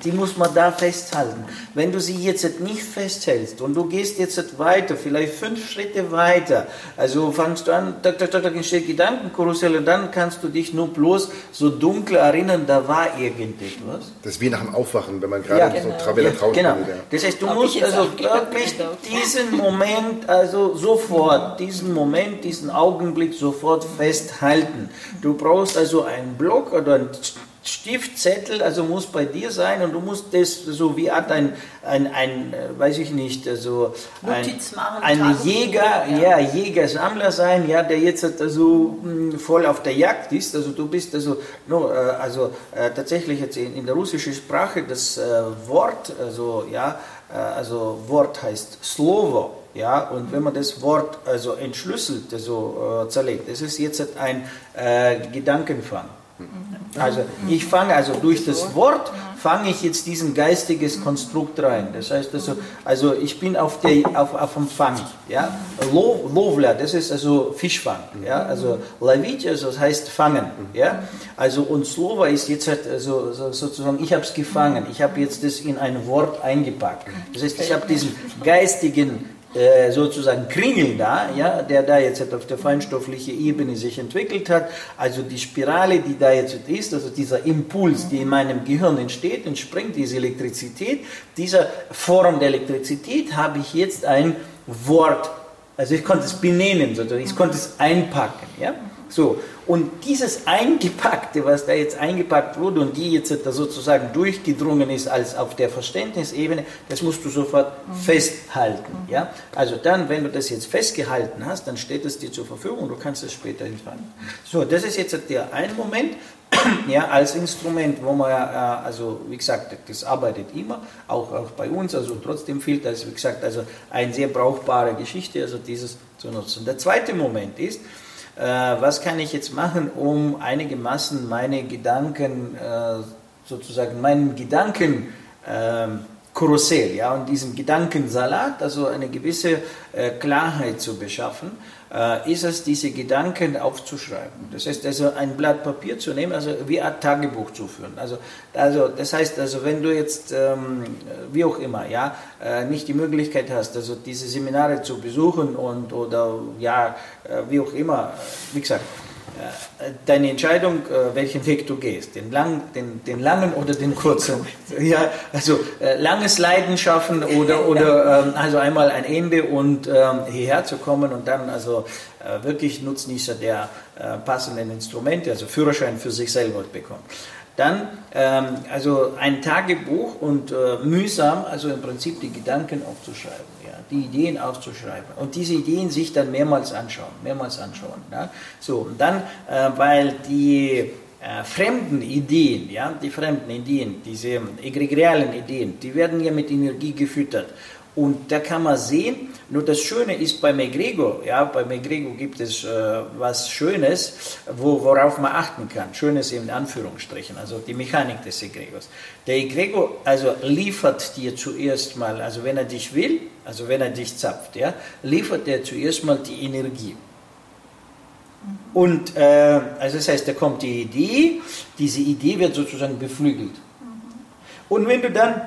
Die muss man da festhalten. Wenn du sie jetzt nicht festhältst und du gehst jetzt weiter, vielleicht fünf Schritte weiter, also fangst du an, da, da, da, da entsteht Gedankenkarussell und dann kannst du dich nur bloß so dunkel erinnern, da war irgendetwas. Das ist wie nach dem Aufwachen, wenn man gerade ja, genau. so Travella ja, Genau. Das heißt, du Hab musst also wirklich diesen Moment, also sofort, diesen Moment, diesen Augenblick sofort festhalten. Du brauchst also einen Block oder einen Stiftzettel, also muss bei dir sein und du musst das so wie hat ein, ein, ein weiß ich nicht, also ein, ein Jäger, ja, ja Jäger-Sammler sein, ja, der jetzt also voll auf der Jagd ist. Also du bist also, no, äh, also äh, tatsächlich jetzt in, in, der russischen Sprache das äh, Wort, also ja, äh, also Wort heißt Slovo. Ja, und wenn man das Wort also entschlüsselt, also äh, zerlegt, das ist jetzt ein äh, Gedankenfang. Also ich fange also durch das Wort fange ich jetzt diesen geistiges Konstrukt rein. Das heißt also, also ich bin auf der auf, auf dem Fang. Ja, Lovla, das ist also Fischfang. Ja, also Lavit, also das heißt fangen. Ja, also und Slova ist jetzt halt also sozusagen, ich habe es gefangen. Ich habe jetzt das in ein Wort eingepackt. Das heißt, ich habe diesen geistigen äh, sozusagen Kringel da, ja, der da jetzt auf der feinstofflichen Ebene sich entwickelt hat. Also die Spirale, die da jetzt ist, also dieser Impuls, die in meinem Gehirn entsteht, entspringt diese Elektrizität. Dieser Form der Elektrizität habe ich jetzt ein Wort, also ich konnte es benennen, sozusagen, ich konnte es einpacken. Ja? So, und dieses Eingepackte, was da jetzt eingepackt wurde und die jetzt da sozusagen durchgedrungen ist als auf der Verständnisebene, das musst du sofort mhm. festhalten. Mhm. Ja? Also dann, wenn du das jetzt festgehalten hast, dann steht es dir zur Verfügung und du kannst es später entfernen. So, das ist jetzt der ein Moment, ja, als Instrument, wo man ja, äh, also wie gesagt, das arbeitet immer, auch, auch bei uns, also trotzdem fehlt das, wie gesagt, also eine sehr brauchbare Geschichte, also dieses zu nutzen. Der zweite Moment ist, äh, was kann ich jetzt machen, um einigermaßen meine Gedanken, äh, sozusagen meinen Gedanken, ähm, Karussell, ja, und diesem Gedankensalat, also eine gewisse äh, Klarheit zu beschaffen, äh, ist es, diese Gedanken aufzuschreiben. Das heißt, also ein Blatt Papier zu nehmen, also wie ein Tagebuch zu führen. Also, also das heißt, also wenn du jetzt, ähm, wie auch immer, ja, äh, nicht die Möglichkeit hast, also diese Seminare zu besuchen und oder ja, äh, wie auch immer, wie gesagt, deine Entscheidung, äh, welchen Weg du gehst, den, lang, den, den langen oder den kurzen. Ja, also äh, langes Leiden schaffen oder, oder ähm, also einmal ein Ende und ähm, hierher zu kommen und dann also wirklich Nutznießer der passenden Instrumente, also Führerschein für sich selber bekommen. Dann ähm, also ein Tagebuch und mühsam, also im Prinzip die Gedanken aufzuschreiben die Ideen aufzuschreiben und diese Ideen sich dann mehrmals anschauen, mehrmals anschauen. Ja? So, und dann, äh, weil die äh, fremden Ideen, ja, die fremden Ideen, diese egregialen Ideen, die werden ja mit Energie gefüttert. Und da kann man sehen, nur das Schöne ist beim Egrego, ja, beim Egrego gibt es äh, was Schönes, wo, worauf man achten kann. Schönes in Anführungsstrichen, also die Mechanik des Egregos. Der Egrego also liefert dir zuerst mal, also wenn er dich will, also wenn er dich zapft, ja, liefert er zuerst mal die Energie. Und äh, also das heißt, da kommt die Idee, diese Idee wird sozusagen beflügelt. Und wenn du dann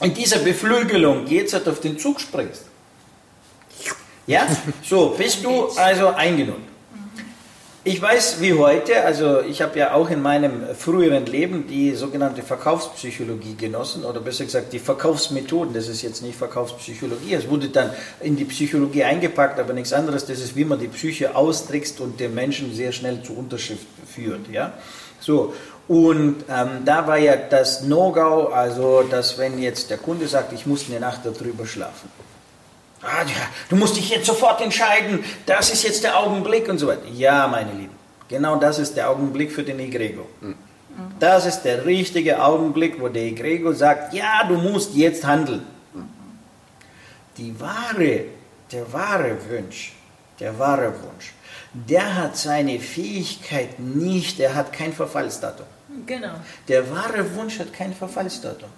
in dieser Beflügelung jetzt halt auf den Zug springst. Ja, so bist du also eingenommen. Ich weiß wie heute, also ich habe ja auch in meinem früheren Leben die sogenannte Verkaufspsychologie genossen oder besser gesagt die Verkaufsmethoden. Das ist jetzt nicht Verkaufspsychologie, es wurde dann in die Psychologie eingepackt, aber nichts anderes. Das ist, wie man die Psyche austrickst und den Menschen sehr schnell zur Unterschrift führt. Ja, so und ähm, da war ja das No-Go, also dass wenn jetzt der Kunde sagt, ich muss eine Nacht darüber schlafen. Ah, ja, du musst dich jetzt sofort entscheiden, das ist jetzt der Augenblick und so weiter. Ja, meine Lieben, genau das ist der Augenblick für den Egrego. Mhm. Das ist der richtige Augenblick, wo der Egrego sagt, ja, du musst jetzt handeln. Die wahre, der wahre Wunsch, der wahre Wunsch, der hat seine Fähigkeit nicht, der hat kein Verfallsdatum. Genau. Der wahre Wunsch hat kein Verfallsdatum.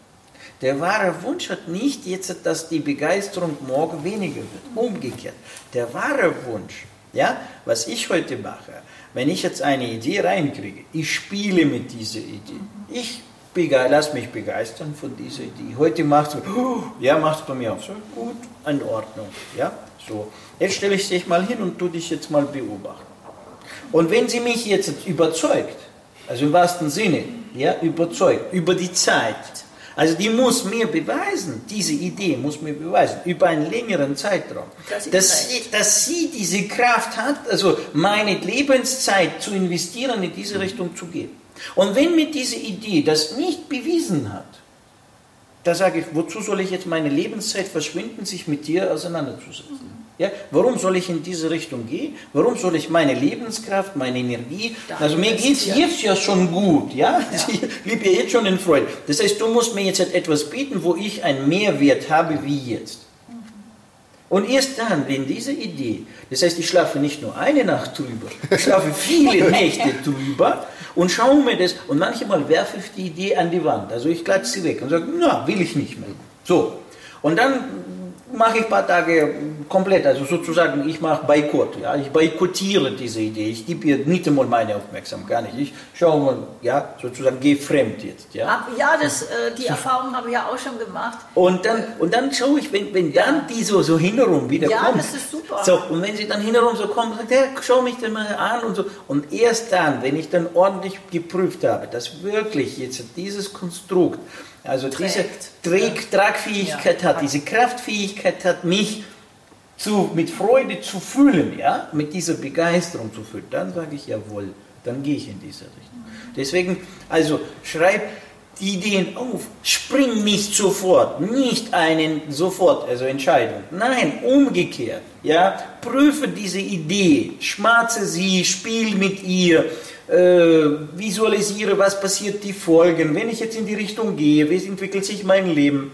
Der wahre Wunsch hat nicht jetzt, dass die Begeisterung morgen weniger wird. Umgekehrt. Der wahre Wunsch, ja, was ich heute mache, wenn ich jetzt eine Idee reinkriege, ich spiele mit dieser Idee. Ich lass mich begeistern von dieser Idee. Heute macht es, oh, ja, macht bei mir auch so, gut, in Ordnung, ja, so. Jetzt stelle ich dich mal hin und tu dich jetzt mal beobachten. Und wenn sie mich jetzt überzeugt, also im wahrsten Sinne, ja, überzeugt, über die Zeit. Also die muss mir beweisen, diese Idee muss mir beweisen, über einen längeren Zeitraum, dass sie, dass sie diese Kraft hat, also meine Lebenszeit zu investieren, in diese Richtung zu gehen. Und wenn mir diese Idee das nicht bewiesen hat, da sage ich, wozu soll ich jetzt meine Lebenszeit verschwinden, sich mit dir auseinanderzusetzen? Ja, warum soll ich in diese Richtung gehen? Warum soll ich meine Lebenskraft, meine Energie, also mir geht es jetzt ja schon gut, ja? ja. Ich lebe ja jetzt schon in Freude. Das heißt, du musst mir jetzt etwas bieten, wo ich einen Mehrwert habe wie jetzt. Und erst dann, wenn diese Idee, das heißt, ich schlafe nicht nur eine Nacht drüber, ich schlafe viele Nächte drüber und schaue mir das, und manchmal werfe ich die Idee an die Wand, also ich klatsche sie weg und sage, na, will ich nicht mehr. So. Und dann mache ich ein paar Tage komplett, also sozusagen, ich mache Boykott, ja, ich boykottiere diese Idee, ich gebe ihr nicht einmal meine Aufmerksamkeit, gar nicht, ich schaue mal, ja, sozusagen, gehe fremd jetzt, ja. Ja, das, äh, die Erfahrung habe ich ja auch schon gemacht. Und dann, und dann schaue ich, wenn, wenn dann die so, so hinterum wieder ja, kommt. Ja, das ist super. So, und wenn sie dann hinterum so kommt, sagt, ja, schau mich dann mal an und so, und erst dann, wenn ich dann ordentlich geprüft habe, dass wirklich jetzt dieses Konstrukt, also diese Träg, Tragfähigkeit hat, diese Kraftfähigkeit hat, mich zu, mit Freude zu fühlen, ja, mit dieser Begeisterung zu fühlen, dann sage ich jawohl, dann gehe ich in diese Richtung. Deswegen, also schreib die Ideen auf, spring nicht sofort, nicht einen sofort, also Entscheidung. Nein, umgekehrt, ja, prüfe diese Idee, schmatze sie, spiel mit ihr, äh, visualisiere, was passiert, die Folgen, wenn ich jetzt in die Richtung gehe, wie entwickelt sich mein Leben.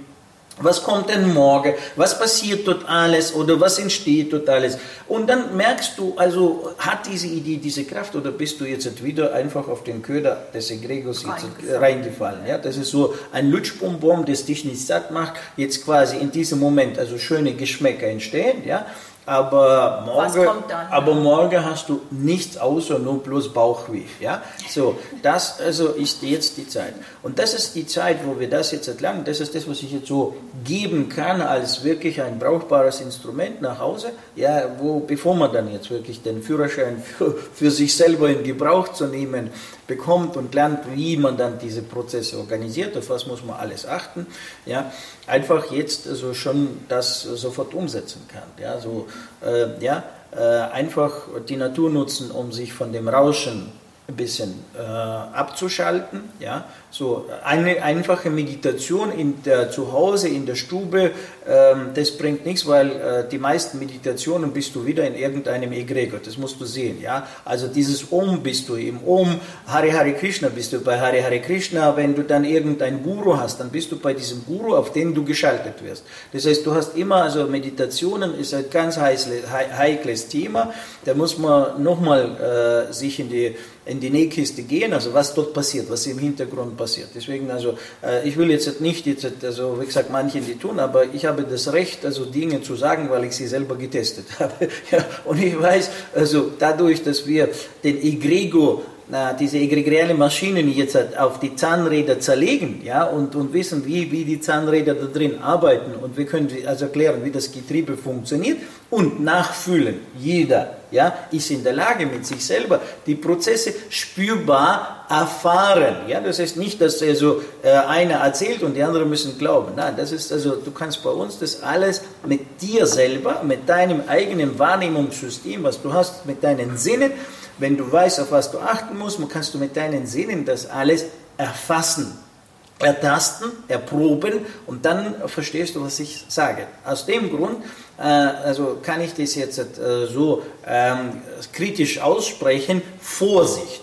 Was kommt denn morgen? Was passiert dort alles oder was entsteht dort alles? Und dann merkst du, also hat diese Idee diese Kraft oder bist du jetzt wieder einfach auf den Köder des Egregors reingefallen. reingefallen? Ja, das ist so ein Lutschbonbon, das dich nicht satt macht, jetzt quasi in diesem Moment, also schöne Geschmäcker entstehen, ja, aber morgen, aber morgen hast du nichts außer nur bloß Bauchweh. Ja? So, das also ist jetzt die Zeit. Und das ist die Zeit, wo wir das jetzt erlangen. Das ist das, was ich jetzt so geben kann als wirklich ein brauchbares Instrument nach Hause. Ja, wo, bevor man dann jetzt wirklich den Führerschein für, für sich selber in Gebrauch zu nehmen bekommt und lernt, wie man dann diese Prozesse organisiert, auf was muss man alles achten, ja, einfach jetzt also schon das sofort umsetzen kann. Ja, so, äh, ja, äh, einfach die Natur nutzen, um sich von dem Rauschen ein bisschen äh, abzuschalten. Ja? So eine einfache Meditation in der, zu Hause, in der Stube, ähm, das bringt nichts, weil äh, die meisten Meditationen bist du wieder in irgendeinem Egregor, das musst du sehen. Ja? Also dieses Om bist du im Om, Hare Hare Krishna bist du bei Hare Hare Krishna, wenn du dann irgendeinen Guru hast, dann bist du bei diesem Guru, auf den du geschaltet wirst. Das heißt, du hast immer, also Meditationen ist ein ganz heikles Thema, da muss man nochmal äh, sich in die in die Nähkiste gehen, also was dort passiert, was im Hintergrund passiert. Deswegen, also äh, ich will jetzt nicht, jetzt, also wie gesagt, manche die tun, aber ich habe das Recht, also Dinge zu sagen, weil ich sie selber getestet habe. ja, und ich weiß, also dadurch, dass wir den Egrego diese egregiale Maschinen jetzt auf die Zahnräder zerlegen ja, und, und wissen, wie, wie die Zahnräder da drin arbeiten und wir können also erklären, wie das Getriebe funktioniert und nachfühlen. Jeder ja, ist in der Lage, mit sich selber die Prozesse spürbar erfahren. Ja, das heißt nicht, dass also äh, einer erzählt und die anderen müssen glauben. Nein, das ist also, du kannst bei uns das alles mit dir selber, mit deinem eigenen Wahrnehmungssystem, was du hast, mit deinen Sinnen, wenn du weißt, auf was du achten musst, kannst du mit deinen Sinnen das alles erfassen, ertasten, erproben und dann verstehst du, was ich sage. Aus dem Grund äh, also kann ich das jetzt äh, so ähm, kritisch aussprechen, Vorsicht.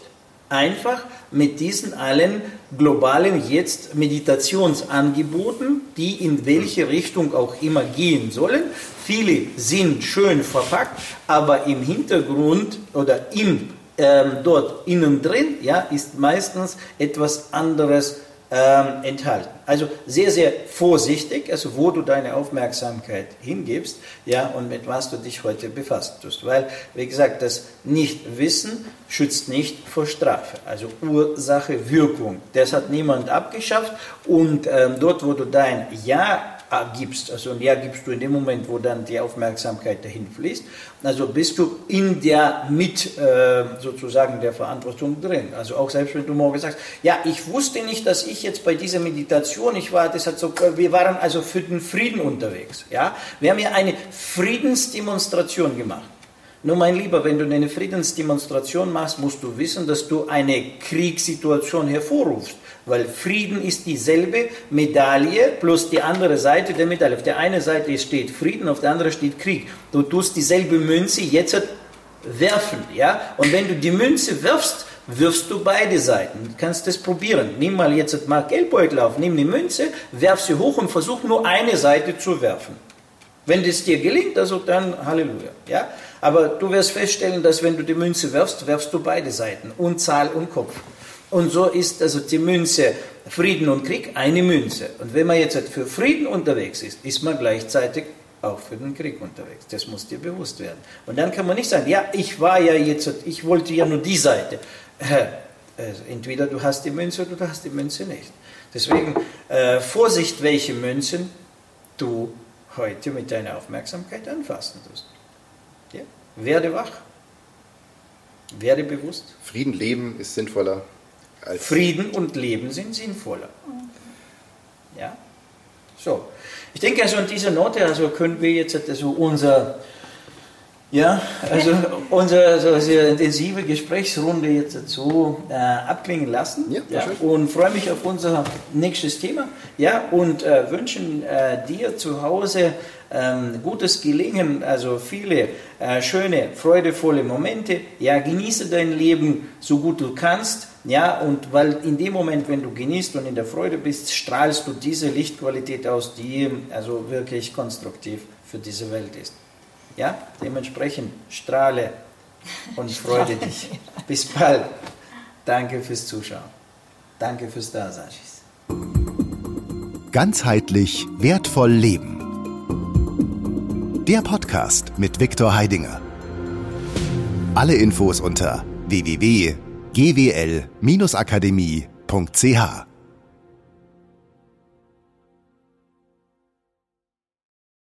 Einfach mit diesen allen globalen jetzt Meditationsangeboten, die in welche Richtung auch immer gehen sollen. Viele sind schön verpackt, aber im Hintergrund oder im ähm, dort innen drin ja, ist meistens etwas anderes ähm, enthalten. Also sehr, sehr vorsichtig, also wo du deine Aufmerksamkeit hingibst, ja, und mit was du dich heute befasst tust. Weil, wie gesagt, das Nichtwissen schützt nicht vor Strafe. Also Ursache, Wirkung. Das hat niemand abgeschafft und ähm, dort, wo du dein Ja gibst, also ein Ja gibst du in dem Moment, wo dann die Aufmerksamkeit dahin fließt, also bist du in der mit äh, sozusagen der Verantwortung drin. Also auch selbst wenn du morgen sagst, ja, ich wusste nicht, dass ich jetzt bei dieser Meditation, ich war, das hat so, wir waren also für den Frieden unterwegs, ja, wir haben ja eine Friedensdemonstration gemacht. Nur mein Lieber, wenn du eine Friedensdemonstration machst, musst du wissen, dass du eine Kriegssituation hervorrufst. Weil Frieden ist dieselbe Medaille plus die andere Seite der Medaille. Auf der einen Seite steht Frieden, auf der anderen steht Krieg. Du tust dieselbe Münze jetzt werfen. Ja? Und wenn du die Münze wirfst, wirfst du beide Seiten. Du kannst das probieren. Nimm mal jetzt mal Geldbeutel auf, nimm die Münze, werf sie hoch und versuch nur eine Seite zu werfen. Wenn das dir gelingt, also dann Halleluja. Ja? Aber du wirst feststellen, dass wenn du die Münze wirfst, werfst du beide Seiten, und Zahl und Kopf. Und so ist also die Münze Frieden und Krieg eine Münze. Und wenn man jetzt für Frieden unterwegs ist, ist man gleichzeitig auch für den Krieg unterwegs. Das muss dir bewusst werden. Und dann kann man nicht sagen, ja, ich war ja jetzt, ich wollte ja nur die Seite. Also entweder du hast die Münze oder du hast die Münze nicht. Deswegen äh, Vorsicht, welche Münzen du heute mit deiner Aufmerksamkeit anfassen tust. Werde wach. Werde bewusst. Frieden leben ist sinnvoller Frieden und Leben sind sinnvoller. Ja? So. Ich denke also an dieser Note, also können wir jetzt also unser Ja, also unsere so sehr intensive Gesprächsrunde jetzt dazu äh, abklingen lassen. Ja, ja, und freue mich auf unser nächstes Thema. Ja, und äh, wünschen äh, dir zu Hause ähm, gutes Gelingen, also viele äh, schöne, freudevolle Momente. Ja, genieße dein Leben so gut du kannst. Ja, und weil in dem Moment, wenn du genießt und in der Freude bist, strahlst du diese Lichtqualität aus, die also wirklich konstruktiv für diese Welt ist. Ja, dementsprechend strahle und freue dich. Bis bald. Danke fürs Zuschauen. Danke fürs Dasein. Ganzheitlich wertvoll leben. Der Podcast mit Viktor Heidinger. Alle Infos unter www.gwl-akademie.ch